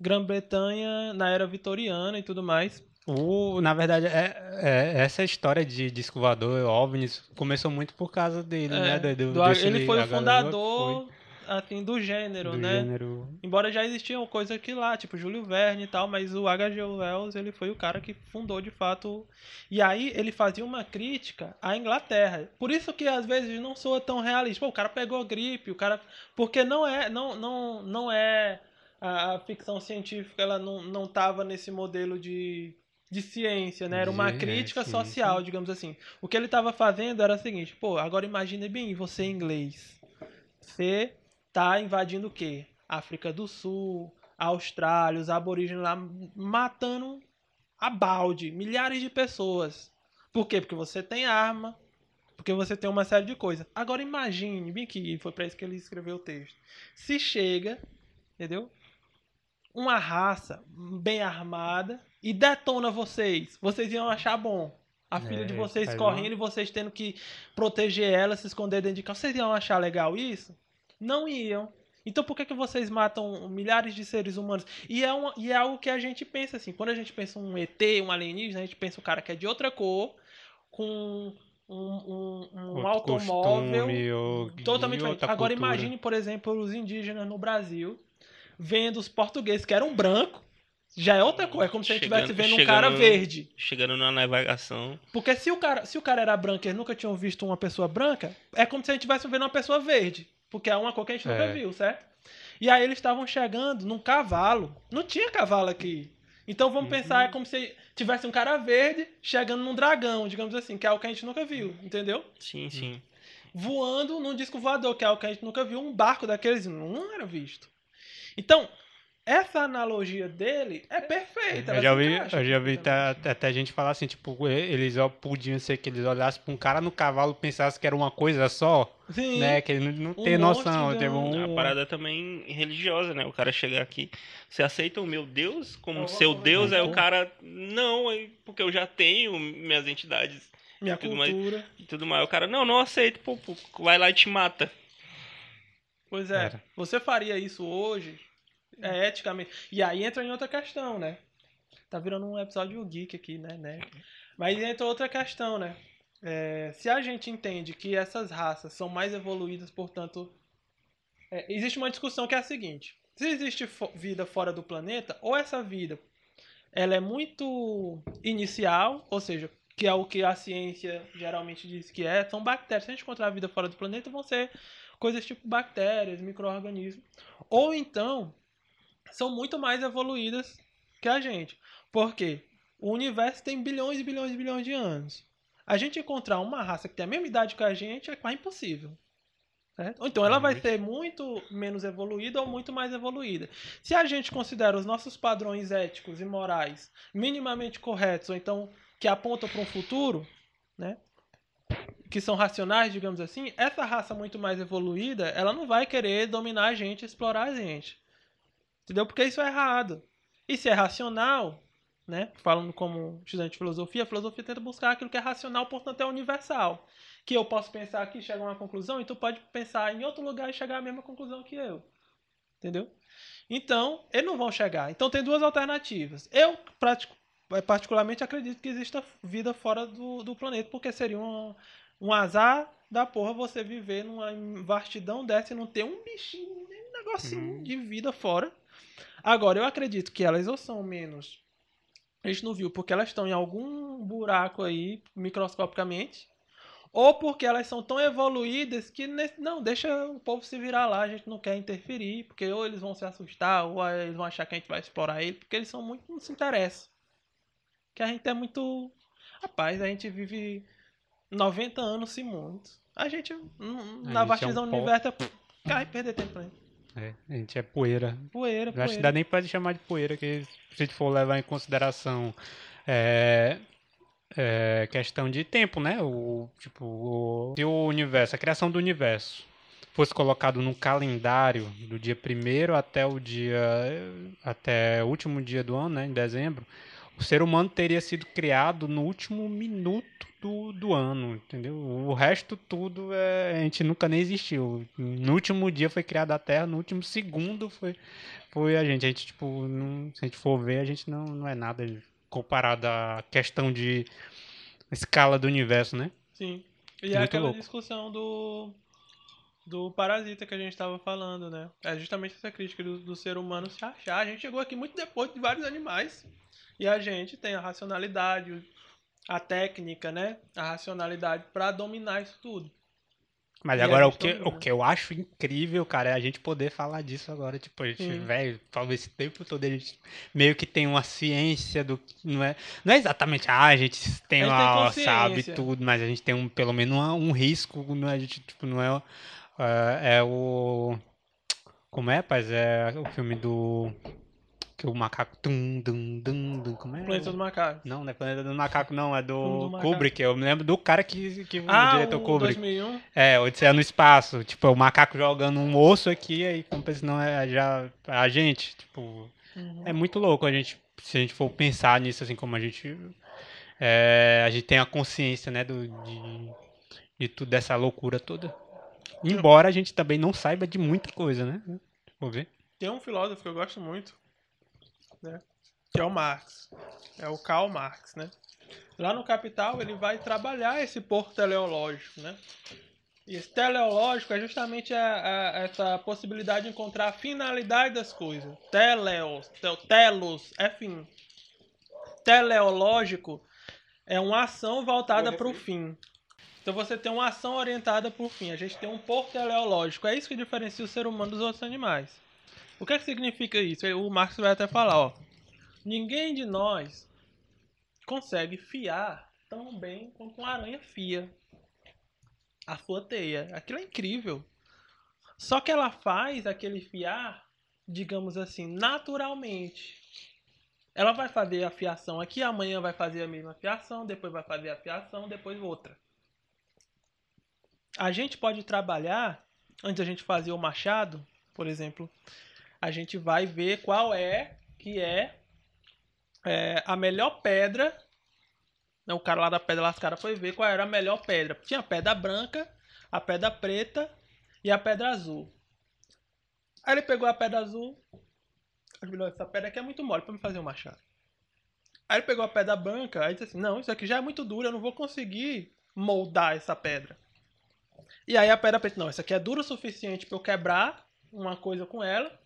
Grã-Bretanha, na era vitoriana e tudo mais. O, na verdade, é, é- essa história de disco voador, OVNIs, começou muito por causa dele, É, né? Do, do- do- desse ele foi o fundador foi assim, do gênero, do né? gênero. Embora já existiam coisas aqui lá, tipo Júlio Verne e tal, mas o H.G. Wells, ele foi o cara que fundou de fato. E aí ele fazia uma crítica à Inglaterra. Por isso que às vezes não soa tão realista. Pô, o cara pegou gripe, o cara porque não é, não não não é a, a ficção científica, ela não não tava nesse modelo de de ciência, né? Era uma crítica social, digamos assim. O que ele estava fazendo era o seguinte, pô, agora imagine bem, você inglês. Você tá invadindo o quê? África do Sul, Austrália, os aborígenes lá matando a balde, milhares de pessoas. Por quê? Porque você tem arma, porque você tem uma série de coisas. Agora imagine, bem que foi para isso que ele escreveu o texto. Se chega, entendeu? Uma raça bem armada e detona vocês, vocês iam achar bom. A filha É, de vocês correndo e vocês tendo que proteger ela, se esconder dentro de casa. Vocês iam achar legal isso? Não iam. Então por que, que vocês matam milhares de seres humanos? E é, uma, e é algo que a gente pensa assim. Quando a gente pensa um ET, um alienígena, a gente pensa um cara que é de outra cor, com um, um, um automóvel costume, ou- totalmente diferente. Agora cultura. imagine, por exemplo, os indígenas no Brasil vendo os portugueses que eram brancos. Já é outra coisa. É como se a gente estivesse Chegando- vendo um cara verde. Chegando na navegação. Porque se o cara, se o cara era branco e eles nunca tinham visto uma pessoa branca, é como se a gente estivesse vendo uma pessoa verde. Porque é uma cor que a gente nunca É. viu, certo? E aí eles estavam chegando num cavalo. Não tinha cavalo aqui. Então vamos pensar, é como se tivesse um cara verde chegando num dragão, digamos assim, que é algo que a gente nunca viu, entendeu? Sim, sim. Voando num disco voador, que é algo que a gente nunca viu, um barco daqueles não era visto. Então, essa analogia dele é perfeita. Eu já vi, eu já vi perfeitamente. até, até gente falar assim, tipo, eles ó, podiam ser que eles olhassem pra um cara no cavalo e pensassem que era uma coisa só, Sim. né? Que ele não, não Um tem noção. um- É um, uma parada também religiosa, né? O cara chegar aqui, você aceita o meu Deus como Eu seu Deus? Aí o então. cara, não, porque eu já tenho minhas entidades Minha tudo mais. cultura. e tudo mais. O cara, não, não aceito, pô, pô, vai lá e te mata. Pois é. Era. Você faria isso hoje? É eticamente. E aí entra em outra questão, né? Tá virando um episódio geek aqui, né? né? Mas entra outra questão, né? É, se a gente entende que essas raças são mais evoluídas, portanto. é, existe uma discussão que é a seguinte: se existe fo- vida fora do planeta, ou essa vida ela é muito inicial, ou seja, que é o que a ciência geralmente diz que é, são bactérias. Se a gente encontrar vida fora do planeta, vão ser coisas tipo bactérias, micro-organismos. Ou então, são muito mais evoluídas que a gente. Por quê? O universo tem bilhões e bilhões e bilhões de anos. A gente encontrar uma raça que tem a mesma idade que a gente é quase impossível. certo? Ou então ela vai ser muito menos evoluída ou muito mais evoluída. Se a gente considera os nossos padrões éticos e morais minimamente corretos, ou então que apontam para um futuro, né? que são racionais, digamos assim, essa raça muito mais evoluída, ela não vai querer dominar a gente, explorar a gente. Entendeu? Porque isso é errado. E se é racional, né? Falando como estudante de filosofia, a filosofia tenta buscar aquilo que é racional, portanto é universal. Que eu posso pensar aqui e chegar a uma conclusão, e tu pode pensar em outro lugar e chegar à mesma conclusão que eu. Entendeu? Então, eles não vão chegar. Então tem duas alternativas. Eu, pratico- particularmente, acredito que exista vida fora do, do planeta, porque seria um, um azar da porra você viver numa vastidão dessa e não ter um bichinho, um negocinho Uhum. de vida fora. Agora, eu acredito que elas ou são menos. A gente não viu porque elas estão em algum buraco aí, microscopicamente. Ou porque elas são tão evoluídas que não, deixa o povo se virar lá, a gente não quer interferir, porque ou eles vão se assustar, ou eles vão achar que a gente vai explorar ele, porque eles são muito, não se interessam. Que a gente é muito. Rapaz, a gente vive 90 anos se muito. A gente, na vastidão é um do universo, é, cai perder tempo pra gente. É, a gente é poeira. Poeira, Eu acho que poeira. dá nem pra chamar de poeira, que se a gente for levar em consideração é, é, questão de tempo, né? O, tipo, o, se o universo, a criação do universo fosse colocado num calendário do dia 1 até o dia até o último dia do ano, né, em dezembro, o ser humano teria sido criado no último minuto do, do ano, entendeu? O resto tudo é, a gente nunca nem existiu. No último dia foi criada a Terra, no último segundo foi foi a gente. A gente, tipo, não- se a gente for ver, a gente não, não é nada comparado à questão de escala do universo, né? Sim. E é Muito aquela louco. discussão do do parasita que a gente estava falando, né? É justamente essa crítica do, do ser humano se achar. A gente chegou aqui muito depois de vários animais. E a gente tem a racionalidade, a técnica, né? A racionalidade para dominar isso tudo. Mas E agora o que, domina. o que eu acho incrível, cara, é a gente poder falar disso agora. Tipo, a gente, velho, falou esse tempo todo, a gente meio que tem uma ciência do. Não é, não é exatamente, ah, a gente tem A gente uma, tem sabe tudo, mas a gente tem um, pelo menos uma- um risco, não é, a gente, tipo, não é. é, é o. Como é, rapaz? É o filme do. Que o macaco. Tum, dum, dum, dum, como é? Planeta do Macaco. Não, não é Planeta do Macaco, não, é do, do. Kubrick. Eu me lembro do cara que, que Ah, o diretor o Kubrick. 2001. É, Odisseia no espaço. Tipo, é o macaco jogando um osso aqui, aí como pensa, não é já a gente, tipo, Uhum. é muito louco a gente, se a gente for pensar nisso assim como a gente é, a gente tem a consciência, né, do de, de tudo dessa loucura toda. Embora a gente também não saiba de muita coisa, né? Vou ver. Tem um filósofo que eu gosto muito, né? Que é o Marx. É o Karl Marx, né? Lá no Capital ele vai trabalhar esse porto teleológico, né? E esse teleológico é justamente a- a- essa possibilidade de encontrar a finalidade das coisas. Teleos, tel- telos, é fim. Teleológico é uma ação voltada para o fim. Então você tem uma ação orientada para o fim. A gente tem um porto teleológico. É isso que diferencia o ser humano dos outros animais. O que, é que significa isso? O Marx vai até falar, ó. Ninguém de nós consegue fiar tão bem quanto uma aranha fia a sua teia. Aquilo é incrível. Só que ela faz aquele fiar digamos assim, naturalmente. Ela vai fazer a fiação aqui, amanhã vai fazer a mesma fiação, depois vai fazer a fiação, depois outra. A gente pode trabalhar, antes da gente fazer o machado, por exemplo, a gente vai ver qual é que é, é a melhor pedra. O cara lá da pedra lascada foi ver qual era a melhor pedra. Tinha a pedra branca, a pedra preta e a pedra azul. Aí ele pegou a pedra azul. Essa pedra aqui é muito mole para me fazer um machado. Aí ele pegou a pedra branca, aí disse assim: Não, isso aqui já é muito duro, eu não vou conseguir moldar essa pedra. E aí a pedra preta, não, essa aqui é dura o suficiente para eu quebrar uma coisa com ela,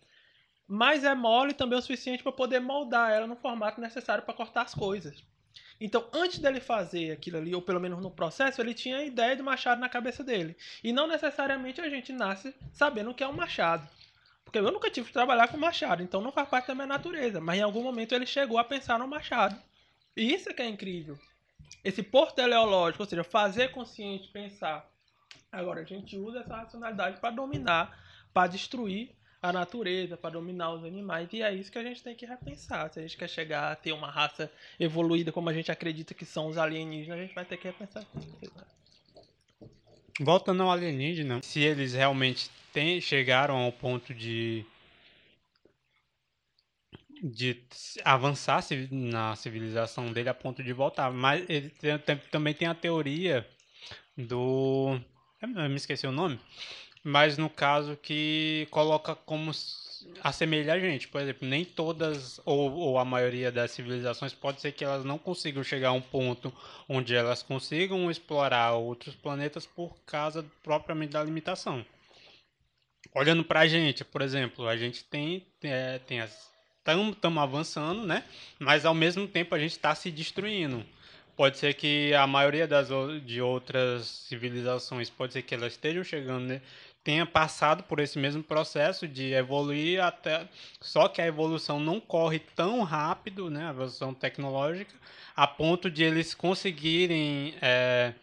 mas é mole também o suficiente para poder moldar ela no formato necessário para cortar as coisas. Então, antes dele fazer aquilo ali, ou pelo menos no processo, ele tinha a ideia do machado na cabeça dele. E não necessariamente a gente nasce sabendo o que é um machado. Porque eu nunca tive que trabalhar com machado, então não faz parte da minha natureza. Mas em algum momento ele chegou a pensar no machado. E isso é que é incrível. Esse porto teleológico, ou seja, fazer consciente pensar. Agora, a gente usa essa racionalidade para dominar, para destruir a natureza, para dominar os animais. E é isso que a gente tem que repensar. Se a gente quer chegar a ter uma raça evoluída como a gente acredita que são os alienígenas, a gente vai ter que repensar Voltando ao alienígena, se eles realmente tem, chegaram ao ponto de de avançar na civilização dele a ponto de voltar, mas ele tem, tem, também tem a teoria do eu me esqueci o nome, mas no caso que coloca como assemelha a gente. Por exemplo, nem todas ou, ou, a maioria das civilizações pode ser que elas não consigam chegar a um ponto onde elas consigam explorar outros planetas por causa propriamente da limitação. Olhando para a gente, por exemplo, a gente tem, é, tem as estamos avançando, né? Mas ao mesmo tempo a gente está se destruindo. Pode ser que a maioria das de outras civilizações pode ser que elas estejam chegando né, tenha passado por esse mesmo processo de evoluir até. Só que a evolução não corre tão rápido, né? A evolução tecnológica, a ponto de eles conseguirem é,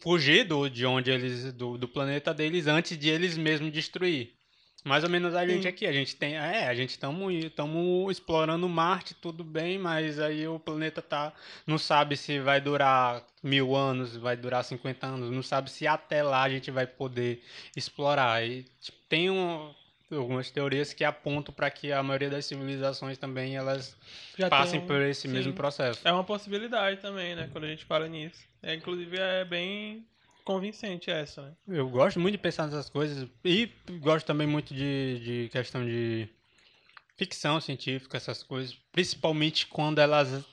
fugir do, de onde eles. Do, do planeta deles antes de eles mesmos destruir. Mais ou menos a gente Sim. aqui, a gente tem, é, a gente estamos estamos explorando Marte, tudo bem, mas aí o planeta tá, não sabe se vai durar mil anos, vai durar 50 anos, não sabe se até lá a gente vai poder explorar. E tipo, tem um, algumas teorias que apontam para que a maioria das civilizações também elas Já passem por esse sim. mesmo processo. É uma possibilidade também, né, quando a gente fala nisso. É, inclusive é bem convincente essa, né? Eu gosto muito de pensar nessas coisas e gosto também muito de, de questão de ficção científica, essas coisas, principalmente quando elas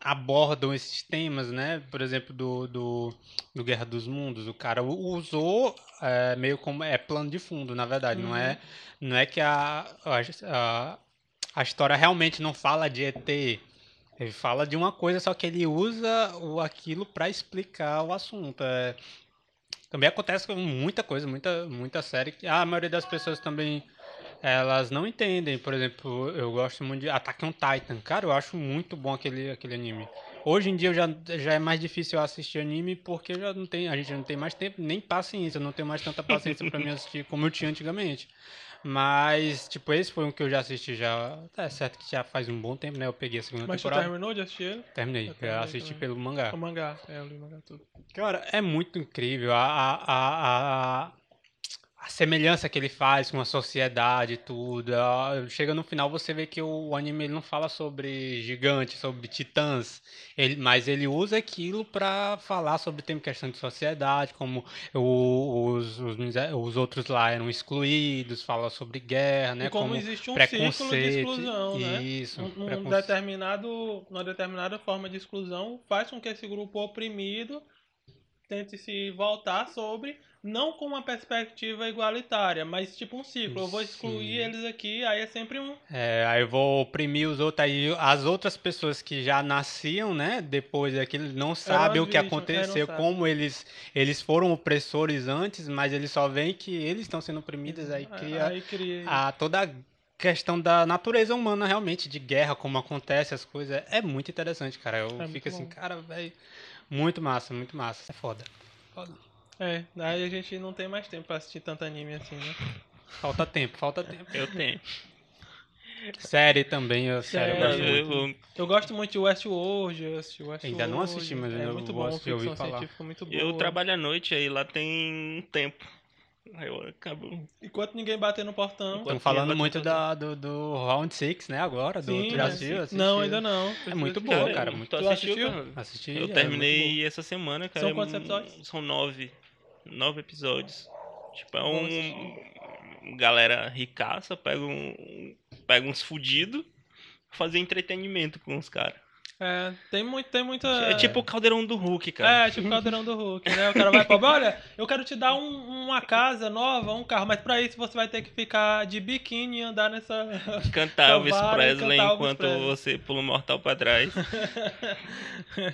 abordam esses temas, né? Por exemplo, do, do, do Guerra dos Mundos, o cara usou é, meio como é plano de fundo, na verdade, uhum. não é não é que a, a, a história realmente não fala de ET, ele fala de uma coisa, só que ele usa o, aquilo para explicar o assunto. É, também acontece com muita coisa, muita, muita série. que A maioria das pessoas também elas não entendem. Por exemplo, eu gosto muito de Attack on Titan. Cara, eu acho muito bom aquele, aquele anime. Hoje em dia já, já é mais difícil assistir anime porque já não tem, a gente não tem mais tempo, nem paciência, não tenho mais tanta paciência para me assistir como eu tinha antigamente. Mas, tipo, esse foi um que eu já assisti já. É certo que já faz um bom tempo, né? Eu peguei a segunda Mas temporada. Mas você terminou de assistir ele? Terminei. Eu, terminei assisti também. pelo mangá. O mangá, é, eu li o mangá tudo. Cara, é muito incrível. A, a, a, a, a semelhança que ele faz com a sociedade e tudo. Chega no final você vê que o anime ele não fala sobre gigantes, sobre titãs, ele, mas ele usa aquilo para falar sobre tem questão de sociedade, como o, os, os, os, outros lá eram excluídos, fala sobre guerra, né? E como, como existe um círculo de exclusão, né? Isso. Um, um determinado, uma determinada forma de exclusão faz com que esse grupo oprimido tente se voltar sobre não com uma perspectiva igualitária, mas tipo um ciclo. Eu vou excluir Sim. eles aqui, aí é sempre um. É, aí eu vou oprimir os outros. Aí as outras pessoas que já nasciam, né, depois daquilo, não sabem o que aconteceu, como eles, eles foram opressores antes, mas eles só veem que eles estão sendo oprimidos, aí cria, aí cria... A, toda a questão da natureza humana, realmente, de guerra, como acontece as coisas. É muito interessante, cara. Eu é fico assim, bom. cara, velho. Muito massa, muito massa. É foda. Foda. É, aí a gente não tem mais tempo pra assistir tanto anime assim, né? Falta tempo, falta tempo. Eu tenho. Série também, eu, sério, eu Sério. gosto Eu- muito. eu- Eu gosto muito de Westworld, eu assisti Westworld. Ainda não assisti, mas é eu muito bom, ficção falar. muito boa. Eu trabalho à noite aí, lá tem um tempo. Aí eu acabo. Enquanto ninguém bater no portão. Estão falando muito da, do, do Round 6, né, agora, do Sim, tu já né? assistiu? Assistiu? Não, ainda não. É muito boa, cara, muito- Tu assistiu, assistiu? cara? Assisti, Eu é terminei essa semana, cara. São é quantos episódios? São nove. Nove episódios. Tipo, é um. Galera ricaça, pega, um, pega uns fudidos, fazer entretenimento com os caras. É, tem, muito, tem muita. É tipo o caldeirão do Hulk, cara. É, tipo o caldeirão do Hulk, né? O cara vai pra olha, eu quero te dar um- uma casa nova, um carro, mas pra isso você vai ter que ficar de biquíni e andar nessa. Cantar Elvis e Presley cantar Elvis enquanto Presley. você pula um mortal pra trás.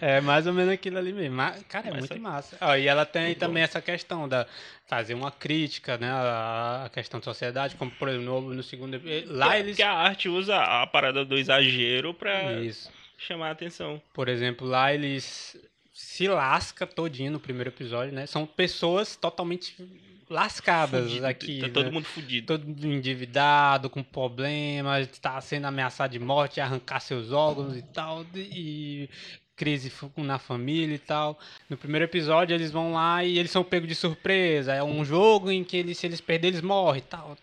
É mais ou menos aquilo ali mesmo. Mas, cara, é Mas muito aí- massa. Ó, e ela tem Muito também bom. essa questão da fazer uma crítica, né, à à questão da sociedade, como por exemplo no, no segundo lá eles Que a arte usa a parada do exagero pra isso. Chamar a atenção. Por exemplo, lá eles se lasca todinho no primeiro episódio, né? São pessoas totalmente lascadas Fudido, aqui, Tá né? todo mundo fudido. todo endividado, com problemas, está sendo ameaçado de morte, arrancar seus órgãos e tal, e crise na família e tal. No primeiro episódio eles vão lá e eles são pegos de surpresa. É um jogo em que eles, se eles perderem, eles morrem e tal.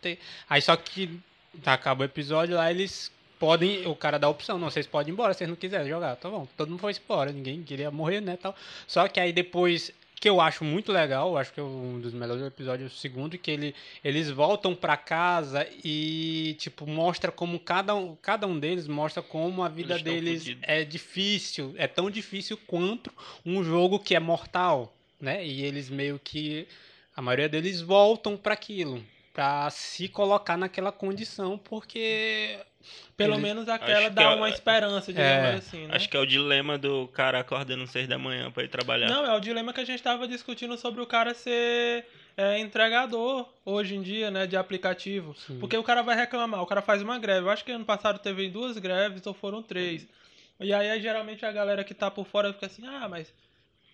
Aí só que acaba o episódio lá, eles podem, o cara dá a opção, não, vocês podem ir embora se vocês não quiserem jogar, tá bom. Todo mundo foi embora, ninguém queria morrer, né, tal. Só que aí depois que eu acho muito legal, acho que é um dos melhores episódios, o segundo, que ele, eles voltam pra casa e, tipo, mostra como cada um, cada um deles mostra como a vida Eles deles fudidos. é difícil, é tão difícil quanto um jogo que é mortal, né? E eles meio que, a maioria deles voltam pra aquilo, pra se colocar naquela condição, porque... Pelo eles- menos aquela que dá é- uma esperança, digamos É, assim, né? Acho que é o dilema do cara acordando às seis da manhã pra ir trabalhar. Não, é o dilema que a gente estava discutindo sobre o cara ser é, entregador hoje em dia, né, de aplicativo. Sim. Porque o cara vai reclamar, o cara faz uma greve. Eu acho que ano passado teve duas greves ou foram três. E aí, geralmente, a galera que tá por fora fica assim, ah, mas...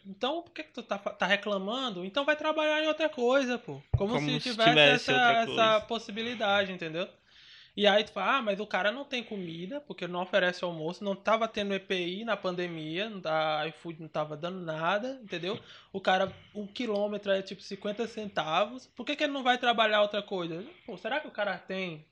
Então, por que, que tu tá, tá reclamando? Então vai trabalhar em outra coisa, pô. Como, Como se se tivesse, tivesse essa, essa possibilidade, entendeu? E aí tu fala, ah, mas o cara não tem comida, porque não oferece almoço, não tava tendo EPI na pandemia, não tá- iFood não tava dando nada, entendeu? O cara, um quilômetro é tipo 50 centavos, por que, que ele não vai trabalhar outra coisa? Pô, será que o cara tem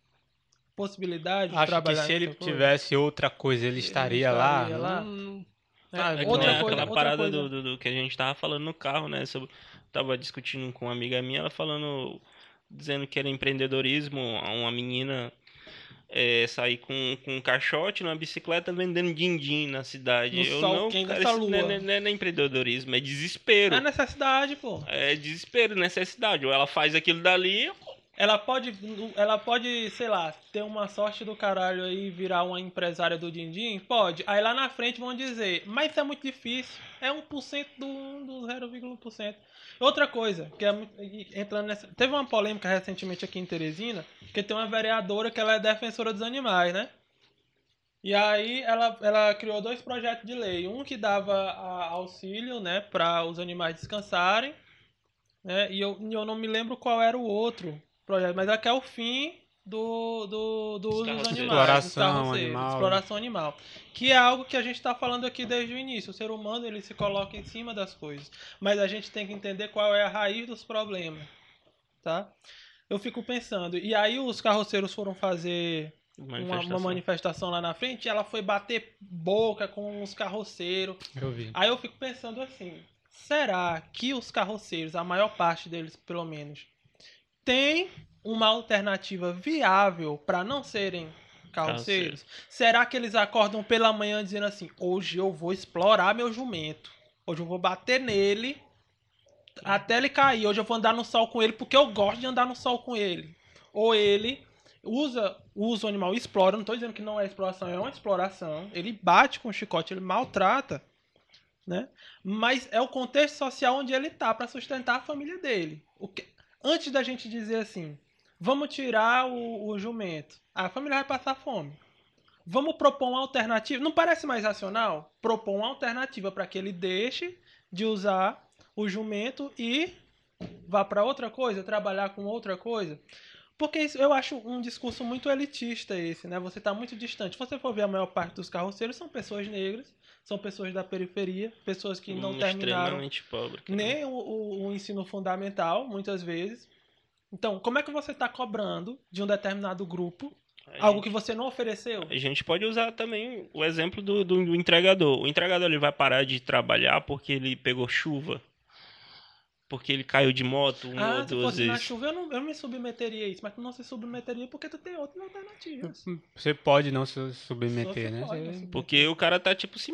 possibilidade de Acho que trabalhar se ele coisa? tivesse outra coisa, ele estaria, lá. estaria lá. Não- É, Ah, É outra nem coisa, aquela outra parada coisa. do, do- do que a gente tava falando no carro, né? Sobre, tava discutindo com uma amiga minha, ela falando, dizendo que era empreendedorismo, uma menina é, sair com, com um caixote numa bicicleta vendendo din-din na cidade. No Eu sol não, quente cara, isso não é, lua. não é- não é empreendedorismo, é desespero. É necessidade, pô. É desespero, necessidade. Ou ela faz aquilo dali, Ela pode, ela pode, sei lá, ter uma sorte do caralho e virar uma empresária do din-din? Pode. Aí lá na frente vão dizer, mas isso é muito difícil. É 1% do, do 0,1%. Outra coisa, que é entrando nessa, teve uma polêmica recentemente aqui em Teresina, que tem uma vereadora que ela é defensora dos animais, né? E aí ela, ela criou dois projetos de lei, um que dava auxílio, né, para os animais descansarem, né? E eu, eu não me lembro qual era o outro projeto, mas que é o fim do, do, do uso dos animais. Exploração animal. Exploração animal. Que é algo que a gente está falando aqui desde o início. O ser humano ele se coloca em cima das coisas. Mas a gente tem que entender qual é a raiz dos problemas. Tá? Eu fico pensando. E aí os carroceiros foram fazer uma, manifestação. uma manifestação lá na frente e ela foi bater boca com os carroceiros. Eu vi. Aí eu fico pensando assim: será que os carroceiros, a maior parte deles pelo menos, tem uma alternativa viável para não serem carroceiros? Será que eles acordam pela manhã dizendo assim: hoje eu vou explorar meu jumento, hoje eu vou bater nele até ele cair, hoje eu vou andar no sol com ele porque eu gosto de andar no sol com ele? Ou ele usa, usa o animal e explora, não estou dizendo que não é exploração, é uma exploração, ele bate com o chicote, ele maltrata né? Mas é o contexto social onde ele tá para sustentar a família dele. O que... Antes da gente dizer assim, vamos tirar o, o jumento, a família vai passar fome. Vamos propor uma alternativa. Não parece mais racional? Propor uma alternativa para que ele deixe de usar o jumento e vá para outra coisa, trabalhar com outra coisa. Porque isso, eu acho um discurso muito elitista esse, né? Você tá muito distante. Se você for ver a maior parte dos carroceiros, são pessoas negras, são pessoas da periferia, pessoas que não terminaram pobre. nem o, o- o ensino fundamental, muitas vezes. Então, como é que você está cobrando de um determinado grupo A algo gente- que você não ofereceu? A gente pode usar também o exemplo do, do, do entregador. O entregador ele vai parar de trabalhar porque ele pegou chuva. Porque ele caiu de moto uma ah, ou se duas fosse na vezes. chuva, eu não, eu não me submeteria a isso, mas tu não se submeteria porque tu tem outras alternativas. Você pode não se submeter, né? pode Você- Porque o cara tá, tipo, se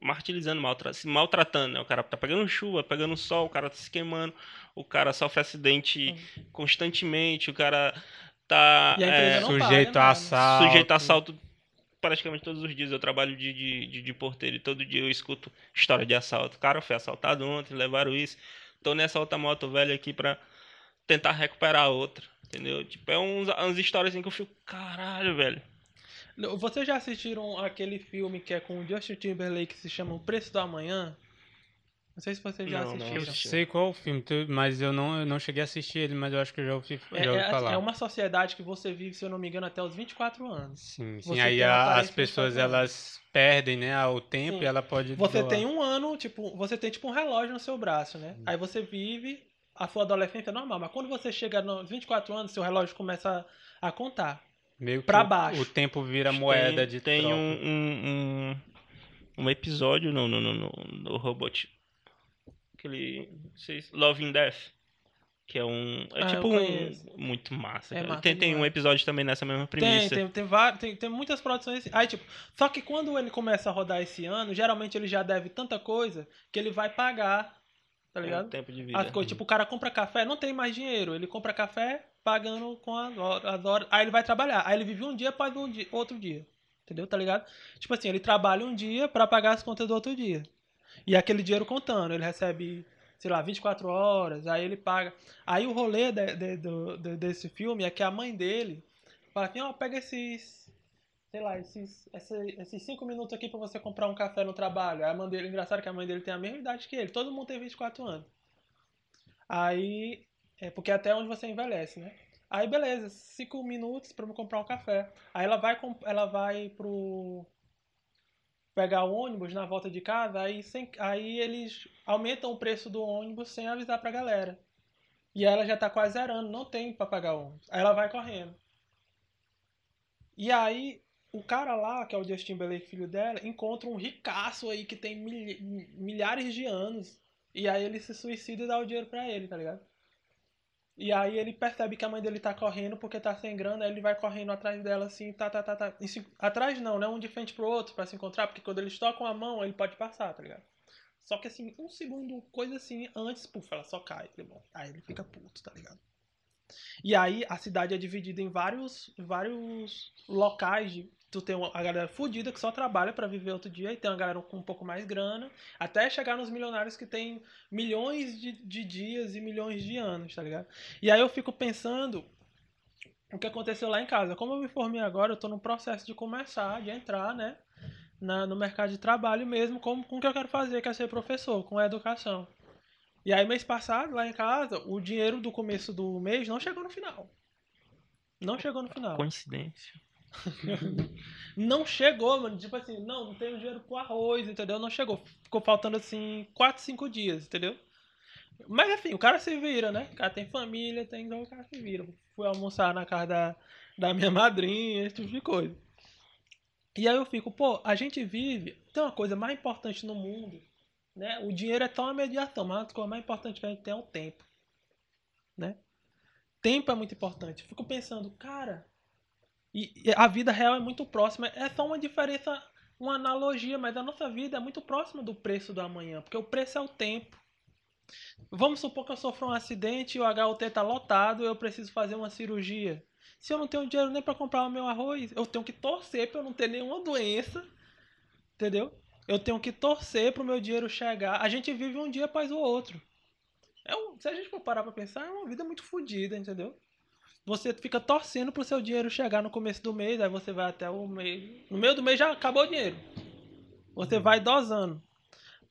martirizando, maltra se maltratando, né? O cara tá pegando chuva, pegando sol, o cara tá se queimando, o cara sofre acidente constantemente, o cara tá E é, não Sujeito paga a assalto. sujeito a assalto praticamente todos os dias. Eu trabalho de, de, de, de porteiro e todo dia eu escuto história de assalto. Cara, eu fui assaltado ontem, levaram isso. Tô nessa outra moto velha aqui pra tentar recuperar a outra. Entendeu? Tipo, é uns, umas histórias assim que eu fico, caralho, velho. Vocês já assistiram aquele filme que é com o Justin Timberlake que se chama O Preço do Amanhã? Não sei se vocês já Não, não assistiram. Eu assisti. sei qual o filme, mas eu não, eu não cheguei a assistir ele, mas eu acho que eu já ouvi, É, já ouvi é- falar. é uma sociedade que você vive, se eu não me engano, até os 24 anos. Sim, sim. Você Aí tem a- as pessoas elas perdem, né, o tempo Sim. e ela pode Você doar. tem um ano, tipo, você tem tipo um relógio no seu braço, né? Hum. Aí você vive a sua adolescência normal, mas quando você chega nos 24 anos, seu relógio começa a, a contar. meio que pra o- baixo. O tempo vira Tem- moeda de Tem troca. um, um, um, um episódio no, no, no, no, no Robot. Aquele. Love in Death. Que é um. É Ah, tipo um. Muito massa. É massa tem, tem um episódio também nessa mesma Tem, premissa. tem, tem, vários, tem, tem muitas produções. assim. Aí, tipo, só que quando ele começa a rodar esse ano, geralmente ele já deve tanta coisa que ele vai pagar, tá É ligado? tempo de vida. As coisas, tipo, o cara compra café, não tem mais dinheiro. Ele compra café pagando com as horas. as horas- Aí ele vai trabalhar. Aí ele vive um dia, paga um dia, outro dia. Entendeu? Tá ligado? Tipo assim, ele trabalha um dia pra pagar as contas do outro dia. E aquele dinheiro contando. Ele recebe, sei lá, 24 horas. Aí ele paga. Aí o rolê de- de- de- desse filme é que a mãe dele fala assim: ó, pega esses. Sei lá, esses, esse- esses cinco minutos aqui pra você comprar um café no trabalho. Aí a mãe dele, engraçado que a mãe dele tem a mesma idade que ele. Todo mundo tem 24 anos. Aí, é porque até onde você envelhece, né? Aí, beleza, cinco minutos pra eu comprar um café. Aí ela vai, ela vai pro pegar o ônibus na volta de casa, aí, sem, aí eles aumentam o preço do ônibus sem avisar pra galera. E ela já tá quase zerando, não tem pra pagar o ônibus. Aí ela vai correndo. E aí, o cara lá, que é o Justin Timberlake, filho dela, encontra um ricaço aí que tem mil- milhares de anos. E aí ele se suicida e dá o dinheiro pra ele, tá ligado? E aí ele percebe que a mãe dele tá correndo porque tá sem grana, aí ele vai correndo atrás dela assim, tá, tá, tá, tá. Se- atrás não, né? Um de frente pro outro pra se encontrar, porque quando eles tocam a mão, ele pode passar, tá ligado? Só que assim, um segundo, coisa assim, antes, puf, ela só cai. Ele, bom, aí ele fica puto, tá ligado? E aí a cidade é dividida em vários, vários locais de. Tu tem uma- a galera fudida que só trabalha pra viver outro dia, e tem uma galera com um pouco mais grana, até chegar nos milionários que tem milhões de, de dias e milhões de anos, tá ligado? E aí eu fico pensando o que aconteceu lá em casa. Como eu me formei agora, eu tô no processo de começar, de entrar, né? Na, no mercado de trabalho mesmo, com, com o que eu quero fazer, que é ser professor, com a educação. E aí, mês passado, lá em casa, o dinheiro do começo do mês não chegou no final. Não chegou no final. Coincidência. Não chegou, mano. Tipo assim, não, não tenho dinheiro pro arroz, entendeu? Não chegou. Ficou faltando assim 4, 5 dias, entendeu? Mas enfim, o cara se vira, né? O cara tem família, tem então o cara se vira. Fui almoçar na casa da, da minha madrinha, esse tipo de coisa. E aí eu fico, pô, a gente vive. Tem uma coisa mais importante no mundo, né? O dinheiro é tão uma mediação, mas a coisa mais importante que a gente tem é o tempo. Né? Tempo é muito importante. Fico pensando, cara, e, a vida real é muito próxima. É só uma diferença, uma analogia, mas a nossa vida é muito próxima do preço do amanhã, porque o preço é o tempo. Vamos supor que eu sofro um acidente e o HUT tá lotado, eu preciso fazer uma cirurgia. Se eu não tenho dinheiro nem para comprar o meu arroz, eu tenho que torcer para eu não ter nenhuma doença, entendeu? Eu tenho que torcer para o meu dinheiro chegar. A gente vive um dia após o outro. É um, se a gente for parar para pensar, é uma vida muito fodida, entendeu? Você fica torcendo pro seu dinheiro chegar no começo do mês, aí você vai até o mês. No meio do mês já acabou o dinheiro. Você vai dosando.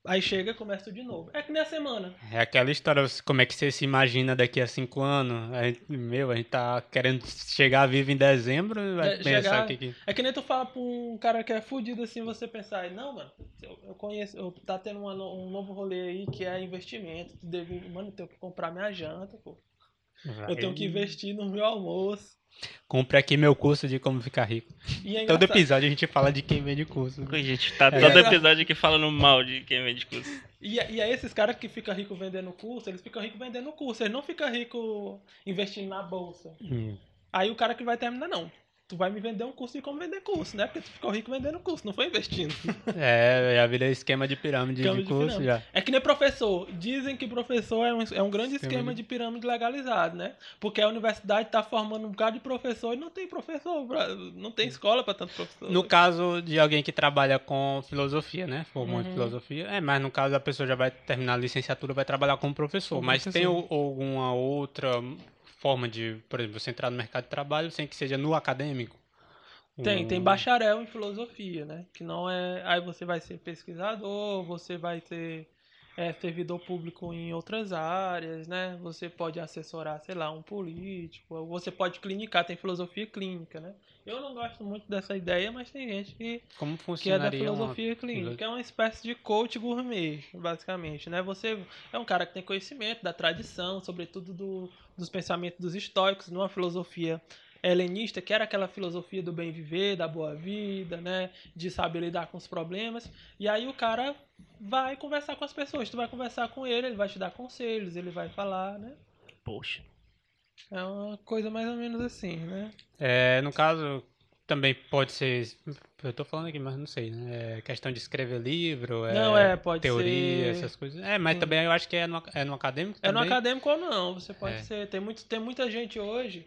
Aí chega e começa tudo de novo. É que nem a semana. É aquela história, como é que você se imagina daqui a cinco anos? A gente, meu, a gente tá querendo chegar vivo em dezembro e vai É, pensar chegar- que, que... É que nem tu fala pra um cara que é fudido assim, você pensar, não, mano, eu, eu conheço, eu, tá tendo uma um novo rolê aí que é investimento. Tu deve, mano, tenho que comprar minha janta, pô. Eu tenho que investir no meu almoço. Compre aqui meu curso de como ficar rico. E é Todo episódio a gente fala de quem vende curso. A gente tá É. todo episódio aqui falando mal de quem vende curso. E, e aí esses caras que ficam ricos vendendo curso, eles ficam ricos vendendo curso. Eles não ficam ricos investindo na bolsa. Hum. Aí o cara que vai terminar, não. Tu vai me vender um curso de como vender curso, né? Porque tu ficou rico vendendo curso, não foi investindo. É, já virou esquema de pirâmide Esquema de de curso pirâmide. já. É que nem professor. Dizem que professor é um, é um grande Esquema esquema de- de pirâmide legalizado, né? Porque a universidade tá formando um bocado de professor e não tem professor, não tem escola pra tanto professor. No caso de alguém que trabalha com filosofia, né? Formou em Uhum. filosofia. É, mas no caso a pessoa já vai terminar a licenciatura, vai trabalhar como professor. Mas professor. tem alguma outra forma de, por exemplo, você entrar no mercado de trabalho sem que seja no acadêmico? Tem, tem bacharel em filosofia, né? Que não é. Aí você vai ser pesquisador, você vai ser é, servidor público em outras áreas, né? Você pode assessorar, sei lá, um político, você pode clinicar, tem filosofia clínica, né? Eu não gosto muito dessa ideia, mas tem gente que Como que é da funcionaria uma- filosofia clínica, que é uma espécie de coach gourmet, basicamente, né? Você é um cara que tem conhecimento da tradição, sobretudo do, dos pensamentos dos estoicos, numa filosofia helenista, que era aquela filosofia do bem viver, da boa vida, né? De saber lidar com os problemas. E aí o cara vai conversar com as pessoas, tu vai conversar com ele, ele vai te dar conselhos, ele vai falar, né? Poxa. É uma coisa mais ou menos assim, né? É, no caso, também pode ser. Eu tô falando aqui, mas não sei, né? É questão de escrever livro, é, Não, é, pode teoria, ser- essas coisas. É, mas Sim. também eu acho que é no, é no acadêmico É no acadêmico ou não, você pode É. ser. Tem, muito, tem muita gente hoje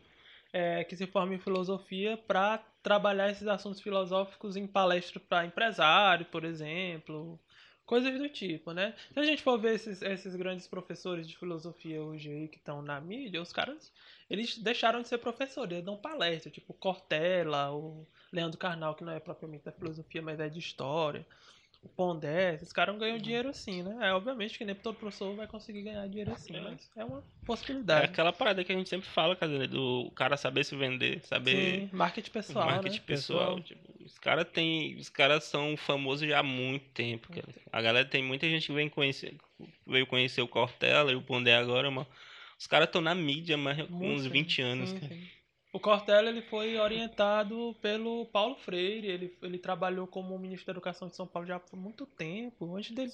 é, que se forma em filosofia para trabalhar esses assuntos filosóficos em palestras para empresário, por exemplo. Coisas do tipo, né? Se a gente for ver esses, esses grandes professores de filosofia hoje aí que estão na mídia, os caras, eles deixaram de ser professores, eles dão palestra, tipo Cortella, o Leandro Carnal, que não é propriamente da filosofia, mas é de história. O Pondé, esses caras ganham dinheiro assim, né? É obviamente que nem todo professor vai conseguir ganhar dinheiro assim, É. mas é uma É possibilidade. aquela parada que a gente sempre fala, cara, do cara saber se vender, saber Sim, marketing pessoal, marketing né? pessoal. Tipo, os caras têm. Os caras são famosos já há muito tempo, cara. A galera tem muita gente que vem conhecer, veio conhecer o Cortella e o Pondé agora, mano. Os caras estão na mídia mas com uns 20 anos, sim, cara. sim. O Cortella ele foi orientado pelo Paulo Freire, ele, ele trabalhou como ministro da Educação de São Paulo já por muito tempo. Antes dele,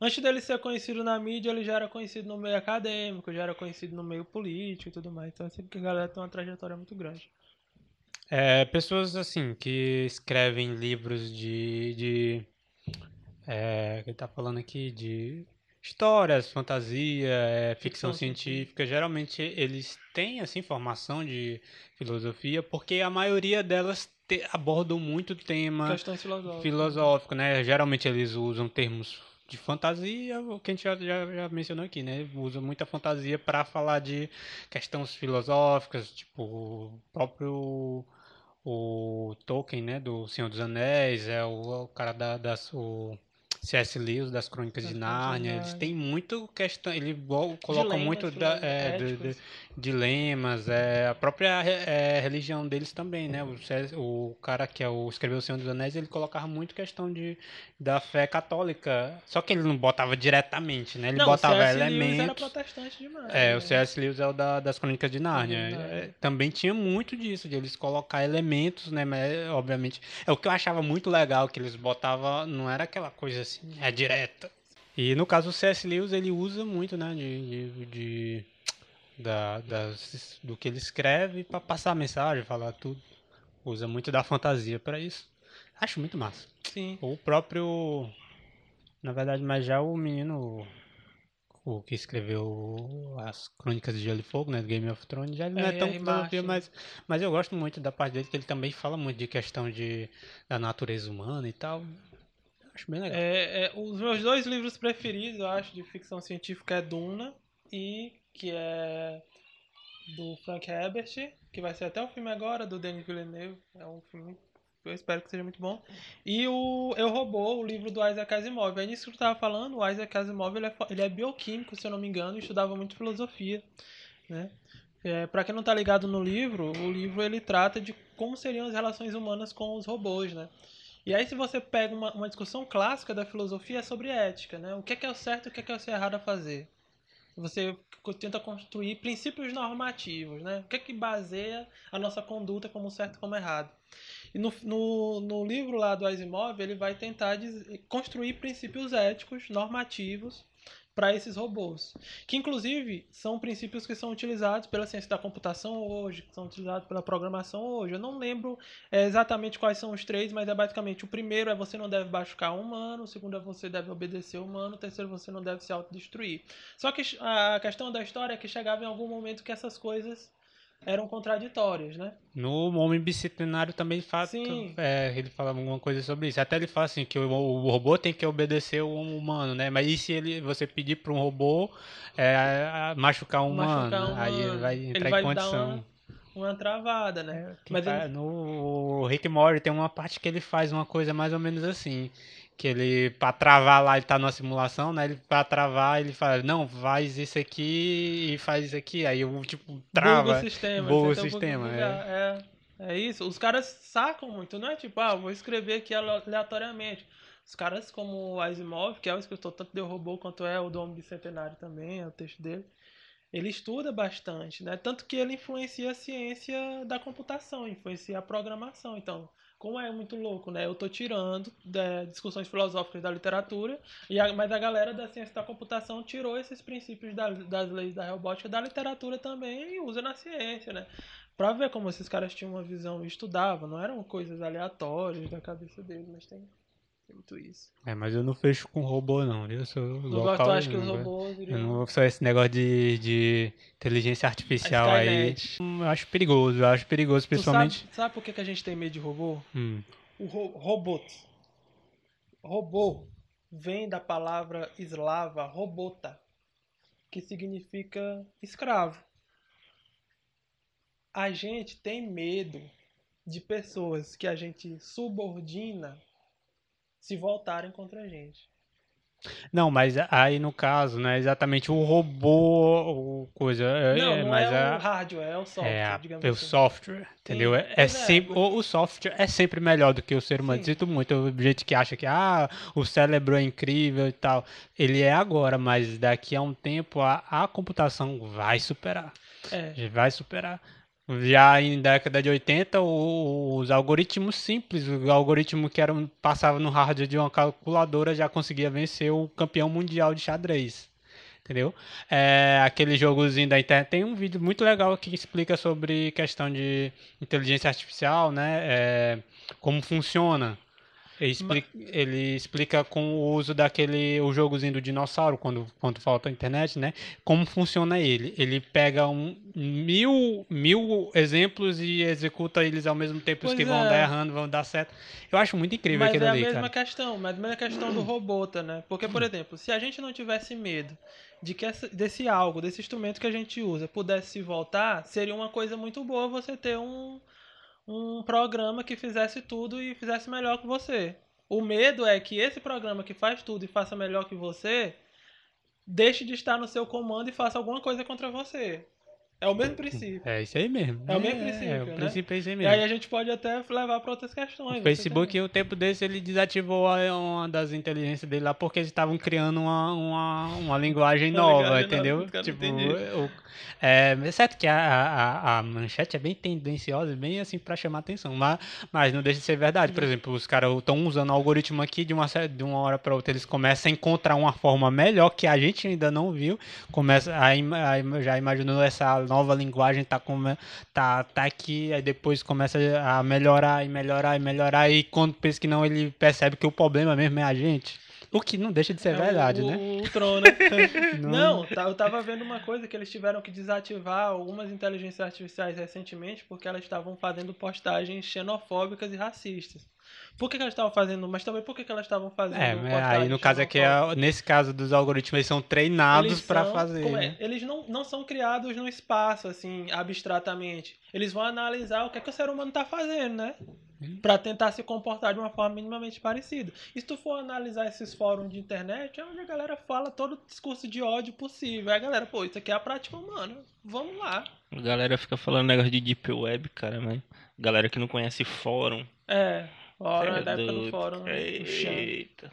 antes dele ser conhecido na mídia, ele já era conhecido no meio acadêmico, já era conhecido no meio político e tudo mais. Então, assim, que a galera tem uma trajetória muito grande. É, pessoas assim que escrevem livros de. de é, ele tá falando aqui de histórias, fantasia, é, ficção, Ficção científica. Geralmente eles têm assim formação de filosofia, porque a maioria delas te- abordam muito tema Questões filosóficas. filosófico, né? Geralmente eles usam termos de fantasia, o que a gente já, já, já mencionou aqui, né? Usa muita fantasia para falar de questões filosóficas, tipo o próprio o Tolkien, né? Do Senhor dos Anéis, é o, o cara da, das o C.S. Lewis das Crônicas Das de Nárnia. Eles têm muito questão, ele coloca Dilemas muito da, é, de- de- dilemas, é, a própria re- é, religião deles também, né? O, C.S. o cara que é o, escreveu O Senhor dos Anéis, ele colocava muito questão de, da fé católica. Só que ele não botava diretamente, né? Ele Não, botava o C.S. Lewis era elementos. protestante demais. É, né? o C.S. Lewis é o da, das Crônicas de Nárnia. Crônicas de Nárnia. É, também tinha muito disso, de eles colocar elementos, né? Mas, obviamente, é o que eu achava muito legal, que eles botavam, não era aquela coisa assim, é direta. E no caso o C.S. Lewis, ele usa muito, né? De, de, de- da, das, do que ele escreve para passar a mensagem, falar tudo. Usa muito da fantasia para isso. Acho muito massa. Sim. O próprio. Na verdade, mas já o menino. O que escreveu as Crônicas de Gelo e Fogo, né? Do Game of Thrones, já ele não é, É, tão filosofia, mas, mas eu gosto muito da parte dele, que ele também fala muito de questão de, da natureza humana e tal. Acho bem legal. É, é, os meus dois livros preferidos, eu acho, de ficção científica é Duna e que é do Frank Herbert, que vai ser até o filme agora do Denis Villeneuve. É um filme Eu espero que seja muito bom. E o Eu Robô, o livro do Isaac Asimov. Aí nisso que eu estava falando, o Isaac Asimov ele é, ele é bioquímico, se eu não me engano, e estudava muito filosofia. Né? É, para quem não está ligado no livro, o livro ele trata de como seriam as relações humanas com os robôs, né? E aí se você pega uma, uma discussão clássica da filosofia é sobre ética, né? O que é, que é o certo e o que é, que é o errado a fazer. Você tenta construir princípios normativos, né? O que é que baseia a nossa conduta como certo e como errado. E no, no, no livro lá do Asimov, ele vai tentar dizer, construir princípios éticos, normativos, para esses robôs. Que inclusive são princípios que são utilizados pela ciência da computação hoje, que são utilizados pela programação hoje. Eu não lembro é, exatamente quais são os três, mas é basicamente o primeiro é você não deve machucar um humano, o segundo é você deve obedecer o humano, o terceiro você não deve se autodestruir. Só que a questão da história é que chegava em algum momento que essas coisas eram contraditórias, né? No Homem Bicentenário também fala, é, ele fala alguma coisa sobre isso. Até ele fala assim que o, o, robô tem que obedecer o humano, né? Mas e se ele, você pedir para um robô é, machucar um humano? Machucar um aí ele vai entrar ele vai em condição. Uma, travada, né? É, Mas ele... No Rick Mori tem uma parte que ele faz uma coisa mais ou menos assim que ele para travar lá ele tá numa simulação, né? Ele para travar ele fala: "Não, faz isso aqui e faz isso aqui". Aí eu tipo trava. Buga o sistema, buga o sistema, é. é. É isso. Os caras sacam muito, não é tipo, ah, vou escrever aqui aleatoriamente. Os caras como o Asimov, que é o escritor tanto do robô quanto é o do Homem Bicentenário também, é o texto dele. Ele estuda bastante, né? Tanto que ele influencia a ciência da computação, influencia a programação. Então, como é muito louco, né? Eu tô tirando né, discussões filosóficas da literatura, e a, mas a galera da ciência da computação tirou esses princípios da, das leis da robótica da literatura também e usa na ciência, né? Pra ver como esses caras tinham uma visão e estudavam, não eram coisas aleatórias da cabeça deles, mas tem muito isso. É, mas eu não fecho com robô, não. Eu sou não gosto, eu acho que os robôs. Eu não sou esse negócio de, de inteligência artificial aí. Eu acho perigoso, eu acho perigoso, principalmente. Sabe, sabe, por que, que a gente tem medo de robô? Hum. O ro robot. Robô vem da palavra eslava robota, que significa escravo. A gente tem medo de pessoas que a gente subordina se voltarem contra a gente. Não, mas aí no caso, não é exatamente o robô, o coisa. É, não, é, não mas é o hardware, é o software, é, a, é o assim. software, entendeu? Sim, é, é sempre, o, o, software é sempre melhor do que o ser humano. Sinto muito, o gente que acha que ah, o cérebro é incrível e tal. Ele é agora, mas daqui a um tempo a, a computação vai superar. É. Vai superar. Já em década de 80, os algoritmos simples, o algoritmo que era, passava no hardware de uma calculadora já conseguia vencer o campeão mundial de xadrez. Entendeu? É, aquele jogozinho da internet. Tem um vídeo muito legal que explica sobre questão de inteligência artificial, né? É, como funciona. Ele explica, ele explica, com o uso daquele o jogozinho do dinossauro, quando, quando falta a internet, né? Como funciona ele. Ele pega um, mil, mil exemplos e executa eles ao mesmo tempo, pois os que é. vão dar errando, vão dar certo. Eu acho muito incrível mas aquilo é ali, a mesma questão, mas a mesma questão do robota, né? Porque, por exemplo, se a gente não tivesse medo de que essa, desse algo, desse instrumento que a gente usa, pudesse se voltar, seria uma coisa muito boa você ter um um programa que fizesse tudo e fizesse melhor que você. O medo é que esse programa que faz tudo e faça melhor que você deixe de estar no seu comando e faça alguma coisa contra você. É o mesmo princípio. É isso aí mesmo. É o mesmo princípio. É, o né? princípio é isso aí mesmo. E aí a gente pode até levar para outras questões. O Facebook, o tempo desse, ele desativou uma das inteligências dele lá porque eles estavam criando uma, uma, uma linguagem nova, entendeu? Nova, tipo, o, é, é certo que a, a, a, manchete é bem tendenciosa, bem assim para chamar atenção, mas, mas não deixa de ser verdade. Por exemplo, os caras estão usando o algoritmo aqui de uma, de uma hora para outra, eles começam a encontrar uma forma melhor que a gente ainda não viu, começa a, a já imaginou essa nova linguagem tá, com, tá, tá aqui, aí depois começa a melhorar e melhorar e melhorar, e quando pensa que não, ele percebe que o problema mesmo é a gente. O que não deixa de ser é verdade, o, né? O, o trono. Né? não. não, tá, eu tava vendo uma coisa que eles tiveram que desativar algumas inteligências artificiais recentemente porque elas estavam fazendo postagens xenofóbicas e racistas. Por que, que elas estavam fazendo? Mas também por que, que elas estavam fazendo? É, aí no caso é que é, nesse caso dos algoritmos eles são treinados para fazer. É? Né? Eles não, não são criados no espaço assim abstratamente. Eles vão analisar o que, é que o ser humano está fazendo, né? Pra tentar se comportar de uma forma minimamente parecida. E se tu for analisar esses fóruns de internet, é onde a galera fala todo o discurso de ódio possível. Aí a galera, pô, isso aqui é a prática humana. Vamos lá. A galera fica falando negócio de Deep Web, cara, mas. Galera que não conhece fórum. É, fórum é é da época do fórum. Xan. Eita.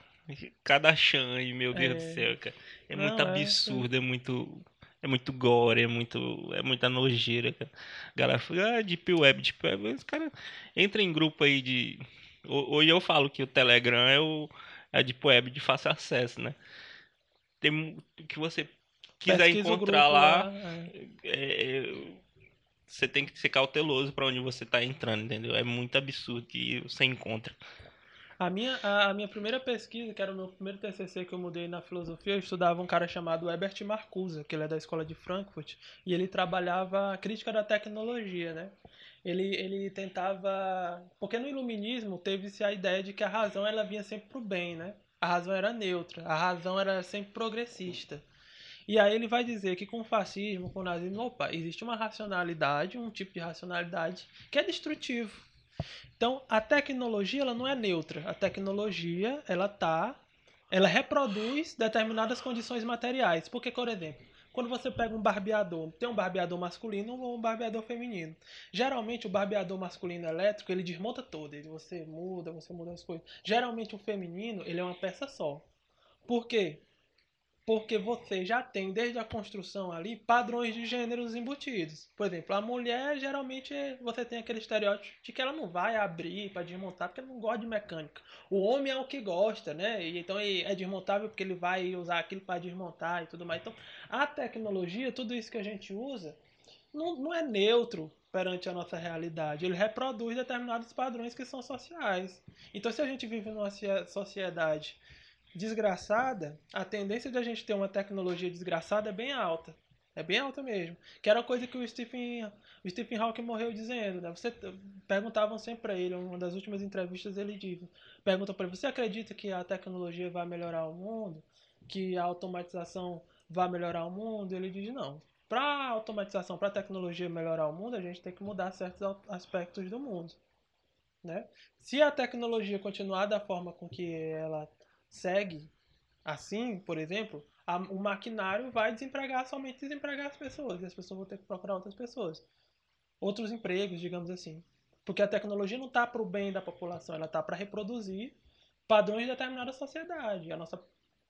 Cada aí, meu Deus É. do céu, cara. É Não, muito é, absurdo, é muito. É muito gore, é muito. É muita nojeira, cara. A galera fala, ah, Deep Web, Deep Web. Os caras entram em grupo aí de. Ho- Hoje eu falo que o Telegram é o é a Deep Web de fácil acesso, né? Tem que você quiser Pesquisa encontrar grupo lá, é. é, você tem que ser cauteloso pra onde você tá entrando, entendeu? É muito absurdo que você encontra. A minha, a, a minha primeira pesquisa, que era o meu primeiro TCC que eu mudei na filosofia, eu estudava um cara chamado Herbert Marcuse, que ele é da escola de Frankfurt, e ele trabalhava a crítica da tecnologia, né? Ele, ele tentava... Porque no iluminismo teve-se a ideia de que a razão ela vinha sempre pro bem, né? A razão era neutra, a razão era sempre progressista. E aí ele vai dizer que com o fascismo, com o nazismo, opa, existe uma racionalidade, um tipo de racionalidade que é destrutivo. Então, a tecnologia ela não é neutra. A tecnologia, ela tá, ela reproduz determinadas condições materiais. Porque, por exemplo, quando você pega um barbeador, tem um barbeador masculino ou um barbeador feminino. Geralmente o barbeador masculino elétrico, ele desmonta todo, ele você muda, você muda as coisas. Geralmente o feminino, ele é uma peça só. Por quê? Porque você já tem desde a construção ali padrões de gêneros embutidos. Por exemplo, a mulher geralmente você tem aquele estereótipo de que ela não vai abrir para desmontar porque ela não gosta de mecânica. O homem é o que gosta, né? E então é desmontável porque ele vai usar aquilo para desmontar e tudo mais. Então, a tecnologia, tudo isso que a gente usa, não, não é neutro perante a nossa realidade. Ele reproduz determinados padrões que são sociais. Então, se a gente vive numa cie- sociedade desgraçada, a tendência de a gente ter uma tecnologia desgraçada é bem alta. É bem alta mesmo. Que era uma coisa que o Stephen, o Stephen Hawking morreu dizendo. Né? Você perguntavam sempre para ele, uma das últimas entrevistas ele diz, pergunta para ele: você acredita que a tecnologia vai melhorar o mundo? Que a automatização vai melhorar o mundo? Ele diz não. Para a automatização, para a tecnologia melhorar o mundo, a gente tem que mudar certos a- aspectos do mundo. Né? Se a tecnologia continuar da forma com que ela segue assim, por exemplo, a- o maquinário vai desempregar somente desempregar as pessoas e as pessoas vão ter que procurar outras pessoas, outros empregos, digamos assim, porque a tecnologia não está para o bem da população, ela está para reproduzir padrões de determinada sociedade. A nossa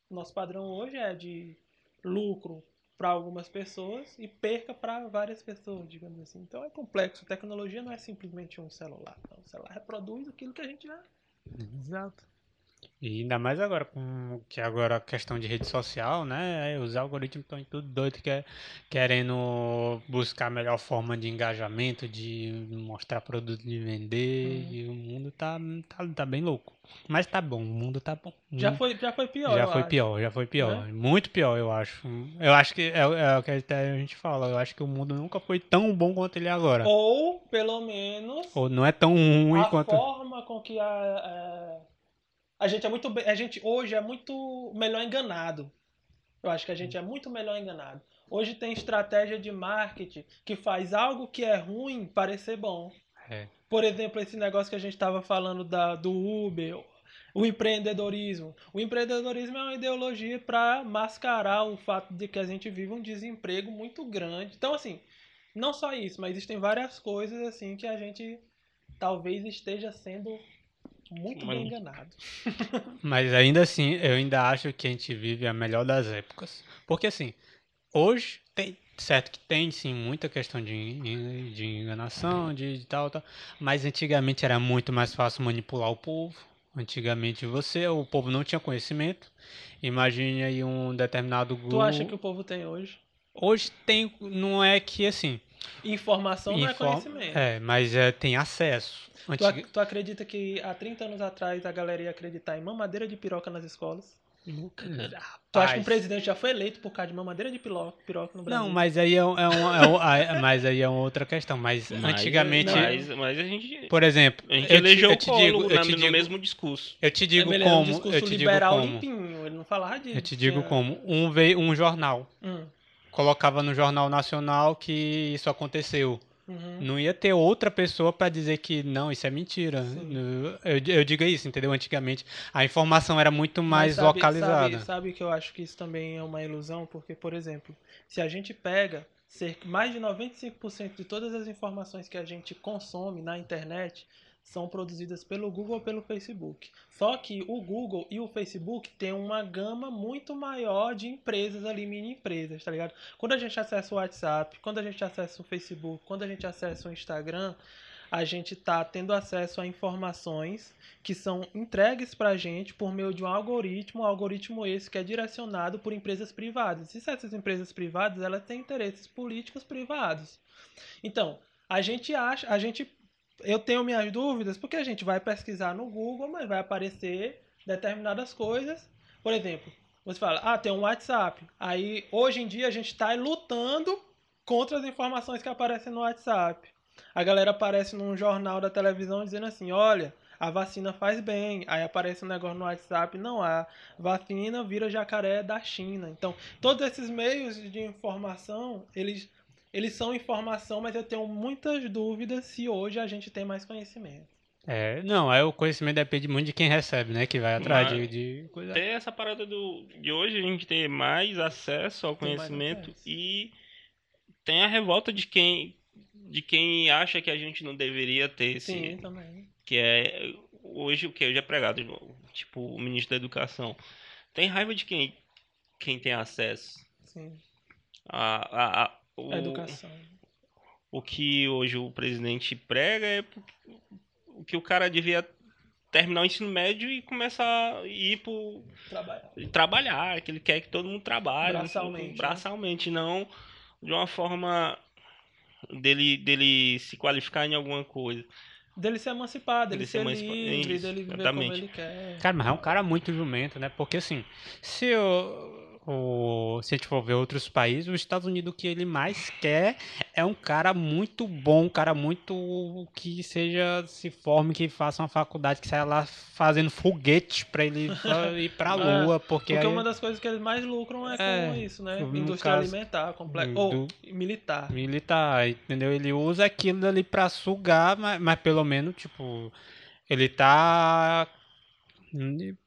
nosso padrão hoje é de lucro para algumas pessoas e perca para várias pessoas, digamos assim. Então é complexo. A tecnologia não é simplesmente um celular. O celular reproduz aquilo que a gente já Exato. E ainda mais agora, com que agora a questão de rede social, né? Os algoritmos estão tudo doido, que querendo buscar a melhor forma de engajamento, de mostrar produto, de vender. Uhum. E o mundo tá, tá, tá bem louco. Mas tá bom, o mundo tá bom. já Hum, foi já foi pior. já foi acho. pior, já foi pior. Né? Muito pior, eu acho. Eu acho que é, é o que até a gente fala. Eu acho que o mundo nunca foi tão bom quanto ele é agora. Ou pelo menos Ou não é tão ruim a quanto. forma com que a, a, a gente é muito a gente hoje é muito melhor enganado. Eu acho que a gente é muito melhor enganado. Hoje tem estratégia de marketing que faz algo que é ruim parecer bom. É. Por exemplo, esse negócio que a gente estava falando da, do Uber, o empreendedorismo. O empreendedorismo é uma ideologia para mascarar o fato de que a gente vive um desemprego muito grande. Então, assim, não só isso, mas existem várias coisas assim que a gente talvez esteja sendo muito Mas- bem enganado. Mas ainda assim, eu ainda acho que a gente vive a melhor das épocas. Porque assim, hoje tem certo que tem sim muita questão de, de enganação, de, de tal, tal, mas antigamente era muito mais fácil manipular o povo. Antigamente você, o povo não tinha conhecimento. Imagine aí um determinado grupo. Tu acha que o povo tem hoje? Hoje tem, não é que assim. Informação não é inform- conhecimento. É, mas é, tem acesso. Tu, Antiga- ac- tu acredita que há 30 anos atrás a galera ia acreditar em mamadeira de piroca nas escolas? Tu acha que um Rapaz. presidente já foi eleito por causa de mamadeira de piroca, piroca no Brasil? Não, mas aí é, um- é, um- é um- é- mas aí é uma outra questão. Mas, Mas- antigamente, Mas, mas a gente. por exemplo, A gente eu te- elegeu eu o te digo, eu te no digo, mesmo discurso. eu te digo Ele era um como, discurso eu te digo liberal como, limpinho, ele não falava disso. eu te digo Tinha- como um veio um jornal Hum, colocava no jornal nacional que isso aconteceu. Uhum. Não ia ter outra pessoa para dizer que não, isso é mentira. Eu, eu digo isso, entendeu? Antigamente a informação era muito mais sabe- localizada. Sabe, sabe que eu acho que isso também é uma ilusão, porque, por exemplo, se a gente pega cerca, mais de 95% de todas as informações que a gente consome na internet são produzidas pelo Google ou pelo Facebook. Só que o Google e o Facebook têm uma gama muito maior de empresas ali, mini empresas, tá ligado? Quando a gente acessa o WhatsApp, quando a gente acessa o Facebook, quando a gente acessa o Instagram, a gente está tendo acesso a informações que são entregues para a gente por meio de um algoritmo, um algoritmo esse que é direcionado por empresas privadas. E se essas empresas privadas elas têm interesses políticos privados. Então, a gente acha, a gente, eu tenho minhas dúvidas porque a gente vai pesquisar no Google, mas vai aparecer determinadas coisas. Por exemplo, você fala, ah, tem um WhatsApp. Aí, hoje em dia, a gente está lutando contra as informações que aparecem no WhatsApp. A galera aparece num jornal da televisão dizendo assim: olha, a vacina faz bem. Aí aparece um negócio no WhatsApp: não, a vacina vira jacaré da China. Então, todos esses meios de informação, eles, eles são informação, mas eu tenho muitas dúvidas se hoje a gente tem mais conhecimento. É, não, aí o conhecimento depende muito de quem recebe, né? Que vai atrás de, Mas- de coisa. Ter essa parada do, de hoje a gente ter mais acesso ao Tem conhecimento acesso. e tem a revolta de quem de quem acha que a gente não deveria ter esse Sim, também. que é hoje o que hoje é pregado tipo o ministro da educação tem raiva de quem quem tem acesso Sim. a, a, a- o, A educação. o que hoje o presidente prega é o que o cara devia terminar o ensino médio e começar a ir pro Trabalhar. trabalhar, que ele quer que todo mundo trabalhe Braçalmente, né? braçalmente, não de uma forma dele, dele se qualificar em alguma coisa. Dele se emancipar, dele Dele se ser emancipar, livre, isso, dele viver exatamente. como ele quer. Cara, mas é um cara muito jumento, né? Porque assim, se o, o- se a gente for ver outros países, os Estados Unidos o que ele mais quer é um cara muito bom, um cara muito que seja se forme, que faça uma faculdade, que saia lá fazendo foguete pra ele ir pra É, lua, porque, Porque aí, uma das coisas que eles mais lucram é com É, isso, né? Indústria caso alimentar, comple... do- ou militar. militar, entendeu? Ele usa aquilo ali pra sugar, mas, mas pelo menos, tipo, ele tá.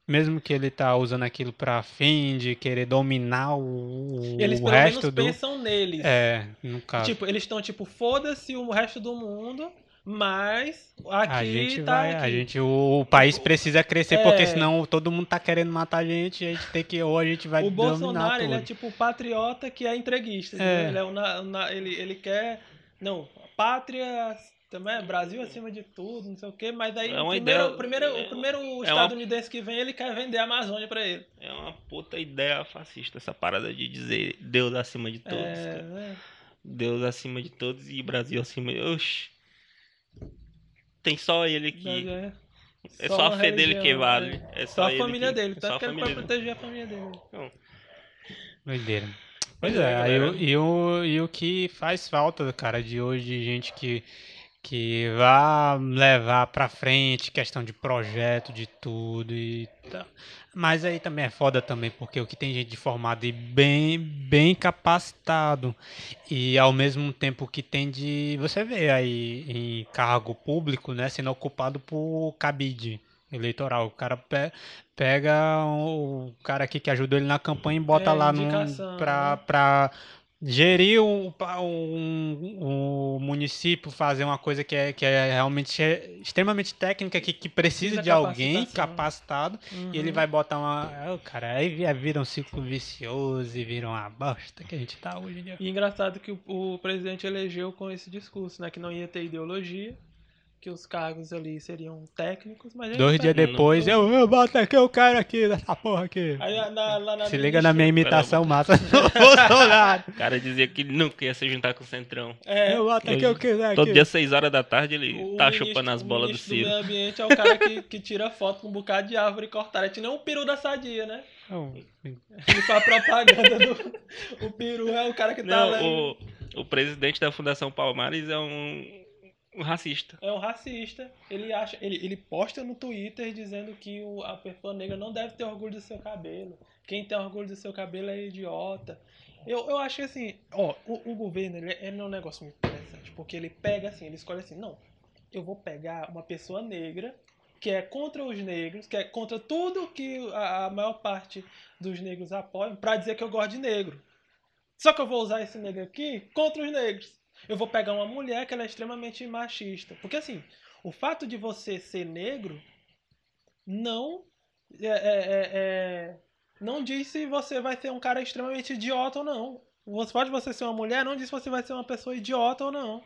Mesmo que ele tá usando aquilo pra fim de querer dominar o, Eles o pelo resto menos do. pensam neles. É, no caso. Tipo, eles estão tipo, foda-se o resto do mundo, mas aqui a gente tá vai, aqui. a gente, o, o país precisa crescer, É. porque senão todo mundo tá querendo matar a gente, a gente tem que, ou a gente vai o Bolsonaro, ele é tudo. tipo o patriota que é entreguista. É. Ele, é na- na- ele, ele quer. Não, pátria. Também é Brasil acima de tudo, não sei o quê, mas aí É o uma primeiro, ideia- o primeiro, é- o primeiro uma- estadunidense que vem, ele quer vender a Amazônia pra ele. É uma puta ideia fascista essa parada de dizer Deus acima de todos. é, cara. né? Deus acima de todos e Brasil acima de. Oxi. Tem só ele que. É, É só a uma fé dele que religião, vale. né? É Só só a ele família que- dele, é só tanto a que ele vai proteger a família dele. Não, Doideira. Pois Pois é, é, galera. o, e, o, e o que faz falta, cara, de hoje, de gente que, que vá levar pra frente questão de projeto, de tudo e tal. Mas aí também é foda também, porque o que tem gente formada e bem, bem capacitado e ao mesmo tempo que tem de, você vê aí em cargo público, né, sendo ocupado por cabide eleitoral. O cara pe- pega o cara aqui que ajudou ele na campanha e bota É, lá indicação, pra, né? pra gerir o, pa- um, um município, fazer uma coisa que é, que é realmente é extremamente técnica, que, que precisa Precisa de alguém capacitado, Uhum. e ele vai botar uma. é, o cara, aí vi- vira um ciclo vicioso e vira uma bosta que a gente tá hoje em dia. E engraçado que o, o presidente elegeu com esse discurso, né? Que não ia ter ideologia, que os cargos ali seriam técnicos, mas Dois dias depois, eu, eu boto aqui, eu quero aqui, dessa porra aqui. Aí na- lá na Se liga na minha imitação massa do Bolsonaro. O cara dizia que nunca ia se juntar com o Centrão. É, Eu boto aqui, eu quiser Todo aqui. dia, 6 horas da tarde, ele o tá ministro- chupando as o bolas do Ciro. meio ambiente é o cara que, que tira foto com um bocado de árvore cortada. É que nem um peru da sadia, né? Não, Ele faz propaganda do. O peru é o cara que tá Não, lá. o, o presidente da Fundação Palmares é um, um racista. É um racista. Ele acha. Ele, ele posta no Twitter dizendo que o, a pessoa negra não deve ter orgulho do seu cabelo. Quem tem orgulho do seu cabelo é idiota. Eu, eu acho que assim, ó, o, o governo ele, ele é um negócio muito interessante, porque ele pega assim, ele escolhe assim, não, eu vou pegar uma pessoa negra que é contra os negros, que é contra tudo que a, a maior parte dos negros apoiam, pra dizer que eu gosto de negro. Só que eu vou usar esse negro aqui contra os negros. Eu vou pegar uma mulher que ela é extremamente machista. Porque assim, o fato de você ser negro não é, é, é, é não diz se você vai ser um cara extremamente idiota ou não. O fato de você ser uma mulher não diz se você vai ser uma pessoa idiota ou não.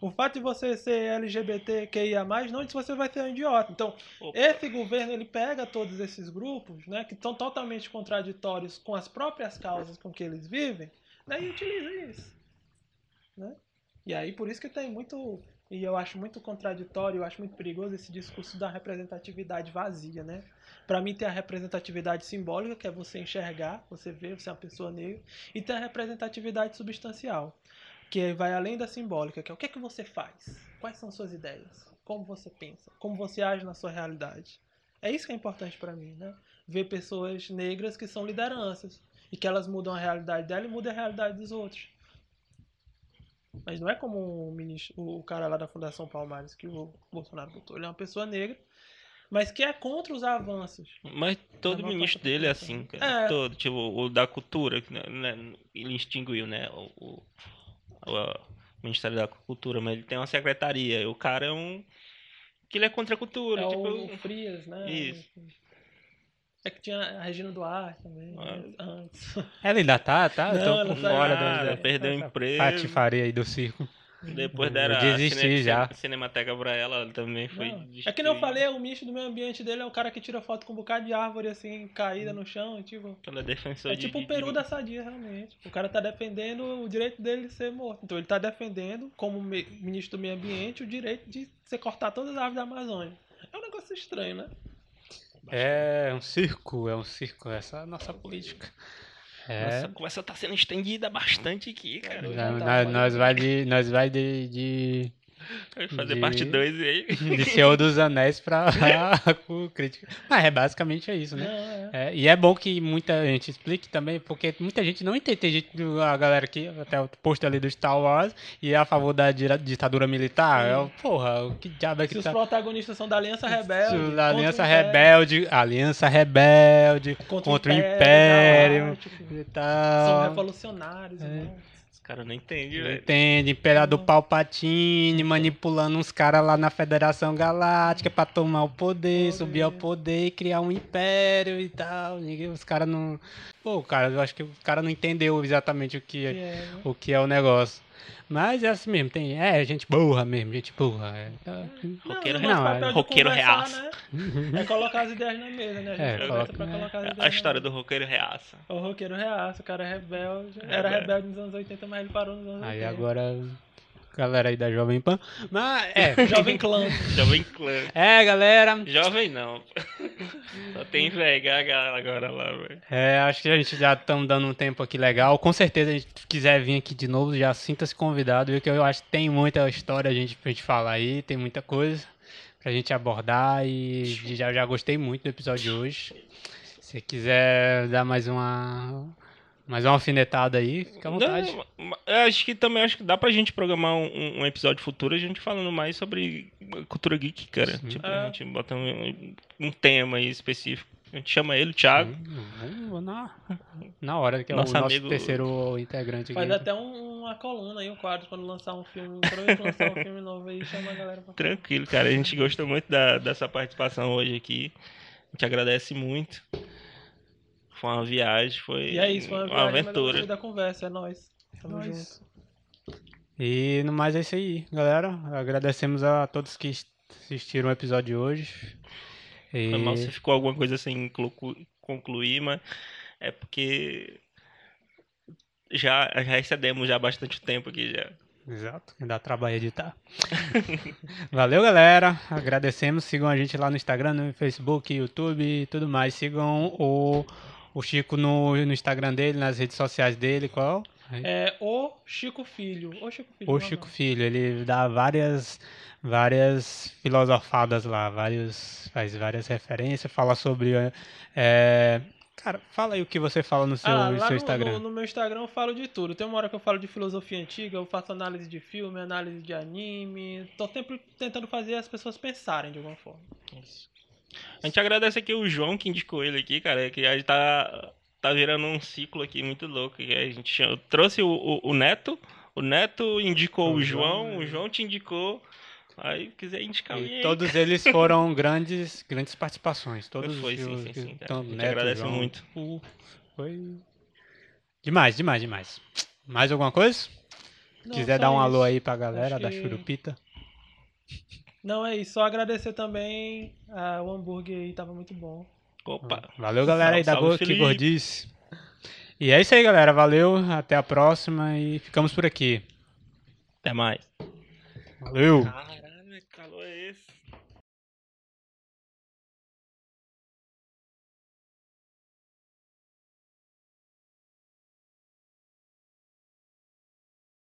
O fato de você ser LGBTQIA+, não diz se você vai ser um idiota. Então, Opa. esse governo, ele pega todos esses grupos, né, que estão totalmente contraditórios com as próprias causas com que eles vivem, né, e utiliza isso. Né? E aí, por isso que tem muito... E eu acho muito contraditório, eu acho muito perigoso esse discurso da representatividade vazia, né? Para mim tem a representatividade simbólica, que é você enxergar, você ver, você é uma pessoa negra, e tem a representatividade substancial, que vai além da simbólica, que é o que é que você faz? Quais são suas ideias? Como você pensa? Como você age na sua realidade? É isso que é importante para mim, né? Ver pessoas negras que são lideranças e que elas mudam a realidade dela e mudam a realidade dos outros. Mas não é como o, ministro, o cara lá da Fundação Palmares que o Bolsonaro botou. Ele é uma pessoa negra, mas que é contra os avanços. Mas todo não ministro dele é assim, cara. É. Todo, tipo, o da cultura, né, né, ele extinguiu, né? O, o, o Ministério da Cultura, mas ele tem uma secretaria. E o cara é um. Que ele é contra a cultura. É tipo, o, o Frias, né? Isso. É que tinha a Regina Duarte também, Ah. né, antes. Ela ainda tá, tá? Não, tô ela por tá- fora nada, da perdeu o emprego. Patifaria aí do circo. Depois deram a desisti cine- já. cine- Cinemateca pra ela, ela também foi. Não, É que nem eu falei, o ministro do meio ambiente dele é o cara que tira foto com um bocado de árvore assim, caída no chão, tipo. Ela é defensor É de- tipo o peru de- da sadia, realmente. O cara tá defendendo o direito dele de ser morto. Então ele tá defendendo, como ministro do meio ambiente, o direito de você cortar todas as árvores da Amazônia. É um negócio estranho, né? É um circo, é um circo. Essa é a nossa política. É. Nossa, a conversa tá sendo estendida bastante aqui, cara. Dois Nós, nós vai de. Nós vai de. de... Fazer de- parte 2 aí. De Senhor dos Anéis pra crítica. Mas é basicamente é isso, né? Não, é. É, e é bom que muita gente explique também, porque muita gente não entende. Tem gente, a galera aqui, até o post ali do Star Wars, e é a favor da ditadura militar. É, o- porra, o que diabo é Se que os tá. protagonistas são da Aliança Rebelde. Da contra Aliança o Império, Rebelde, Aliança Rebelde, contra, o Império Galáctico, e São revolucionários, É. né? Caras não entendem, velho. Entende? Imperador Palpatine manipulando uns caras lá na Federação Galáctica pra tomar o poder, Poder. subir ao poder e criar um império e tal. Os caras não. Pô, cara, eu acho que o cara não entendeu exatamente o que Que é, é, né? o que é o negócio. Mas é assim mesmo, tem. É, gente burra mesmo, gente burra. É, Roqueiro Não, não, nosso é roqueiro reaça. né? É colocar as ideias na mesa, né? A gente É, conversa coloca- pra colocar as ideias A história do roqueiro reaça. O roqueiro reaça, o cara é rebelde. Era Rebelde. rebelde nos anos 80, mas ele parou nos anos Aí 80. agora. Galera aí da Jovem Pan. Mas é. Jovem Clã. Jovem clã. É, galera. Jovem não. Só tem VH agora lá, velho. É, acho que a gente já estamos dando um tempo aqui legal. Com certeza, a gente quiser vir aqui de novo, já sinta-se convidado, viu? Que eu acho que tem muita história a gente, pra gente falar aí, tem muita coisa pra gente abordar e já, já gostei muito do episódio de hoje. Se quiser dar mais uma mais uma alfinetada aí, fica à vontade. Não, ma- eu acho que também acho que dá pra gente programar um, um episódio futuro a gente falando mais sobre cultura geek, cara. Sim. Tipo, É. a gente bota um, um tema aí específico. A gente chama ele, o Thiago. Vamos na, na hora, que é Nosso o nosso amigo- terceiro integrante Faz aqui. até um- uma coluna aí, um quadro, quando lançar um filme. Lançar um filme novo aí, chama a galera pra Tranquilo, cara. A gente gostou muito da, dessa participação hoje aqui. A gente agradece muito. Foi uma viagem, foi E é isso, foi uma, viagem, mas eu aventura. da conversa, é nóis. Tamo Nóis. junto. E no mais é isso aí, galera. Agradecemos a todos que assistiram o episódio de hoje. E... Foi mal se ficou alguma coisa sem conclu- concluir, mas é porque já, já excedemos já bastante tempo aqui já. Exato, dá trabalho editar. Valeu, galera. Agradecemos. Sigam a gente lá no Instagram, no Facebook, YouTube e tudo mais. Sigam o, o Chico no, no Instagram dele, nas redes sociais dele. Qual? É o Chico Filho. O Chico Filho. O não, Chico não. Filho. Ele dá várias, várias filosofadas lá, vários, faz várias referências, fala sobre é, Cara, fala aí o que você fala no seu, Ah, no seu no, Instagram. no- no meu Instagram eu falo de tudo. Tem uma hora que eu falo de filosofia antiga, eu faço análise de filme, análise de anime. Tô sempre tentando fazer as pessoas pensarem de alguma forma. A gente agradece aqui o João que indicou ele aqui, cara, que a gente tá, tá virando um ciclo aqui muito louco. que a gente chama- trouxe o, o- o Neto, o Neto indicou O o João, João, o João te indicou. Aí quiser indicar E aí, todos eles foram grandes, grandes participações. Todos Foi, os sim, sim, sim, então, A gente Neto, agradece João, muito. Foi demais, demais, demais. Mais alguma coisa? Não, Quiser dar um alô isso. aí pra galera Acho da que- Churupita. Não, é isso. Só agradecer também. ah, o hambúrguer aí tava muito bom. Opa, Valeu, galera aí da Go- que. Gordice. E é isso aí, galera. Valeu, até a próxima e ficamos por aqui. até mais. Valeu!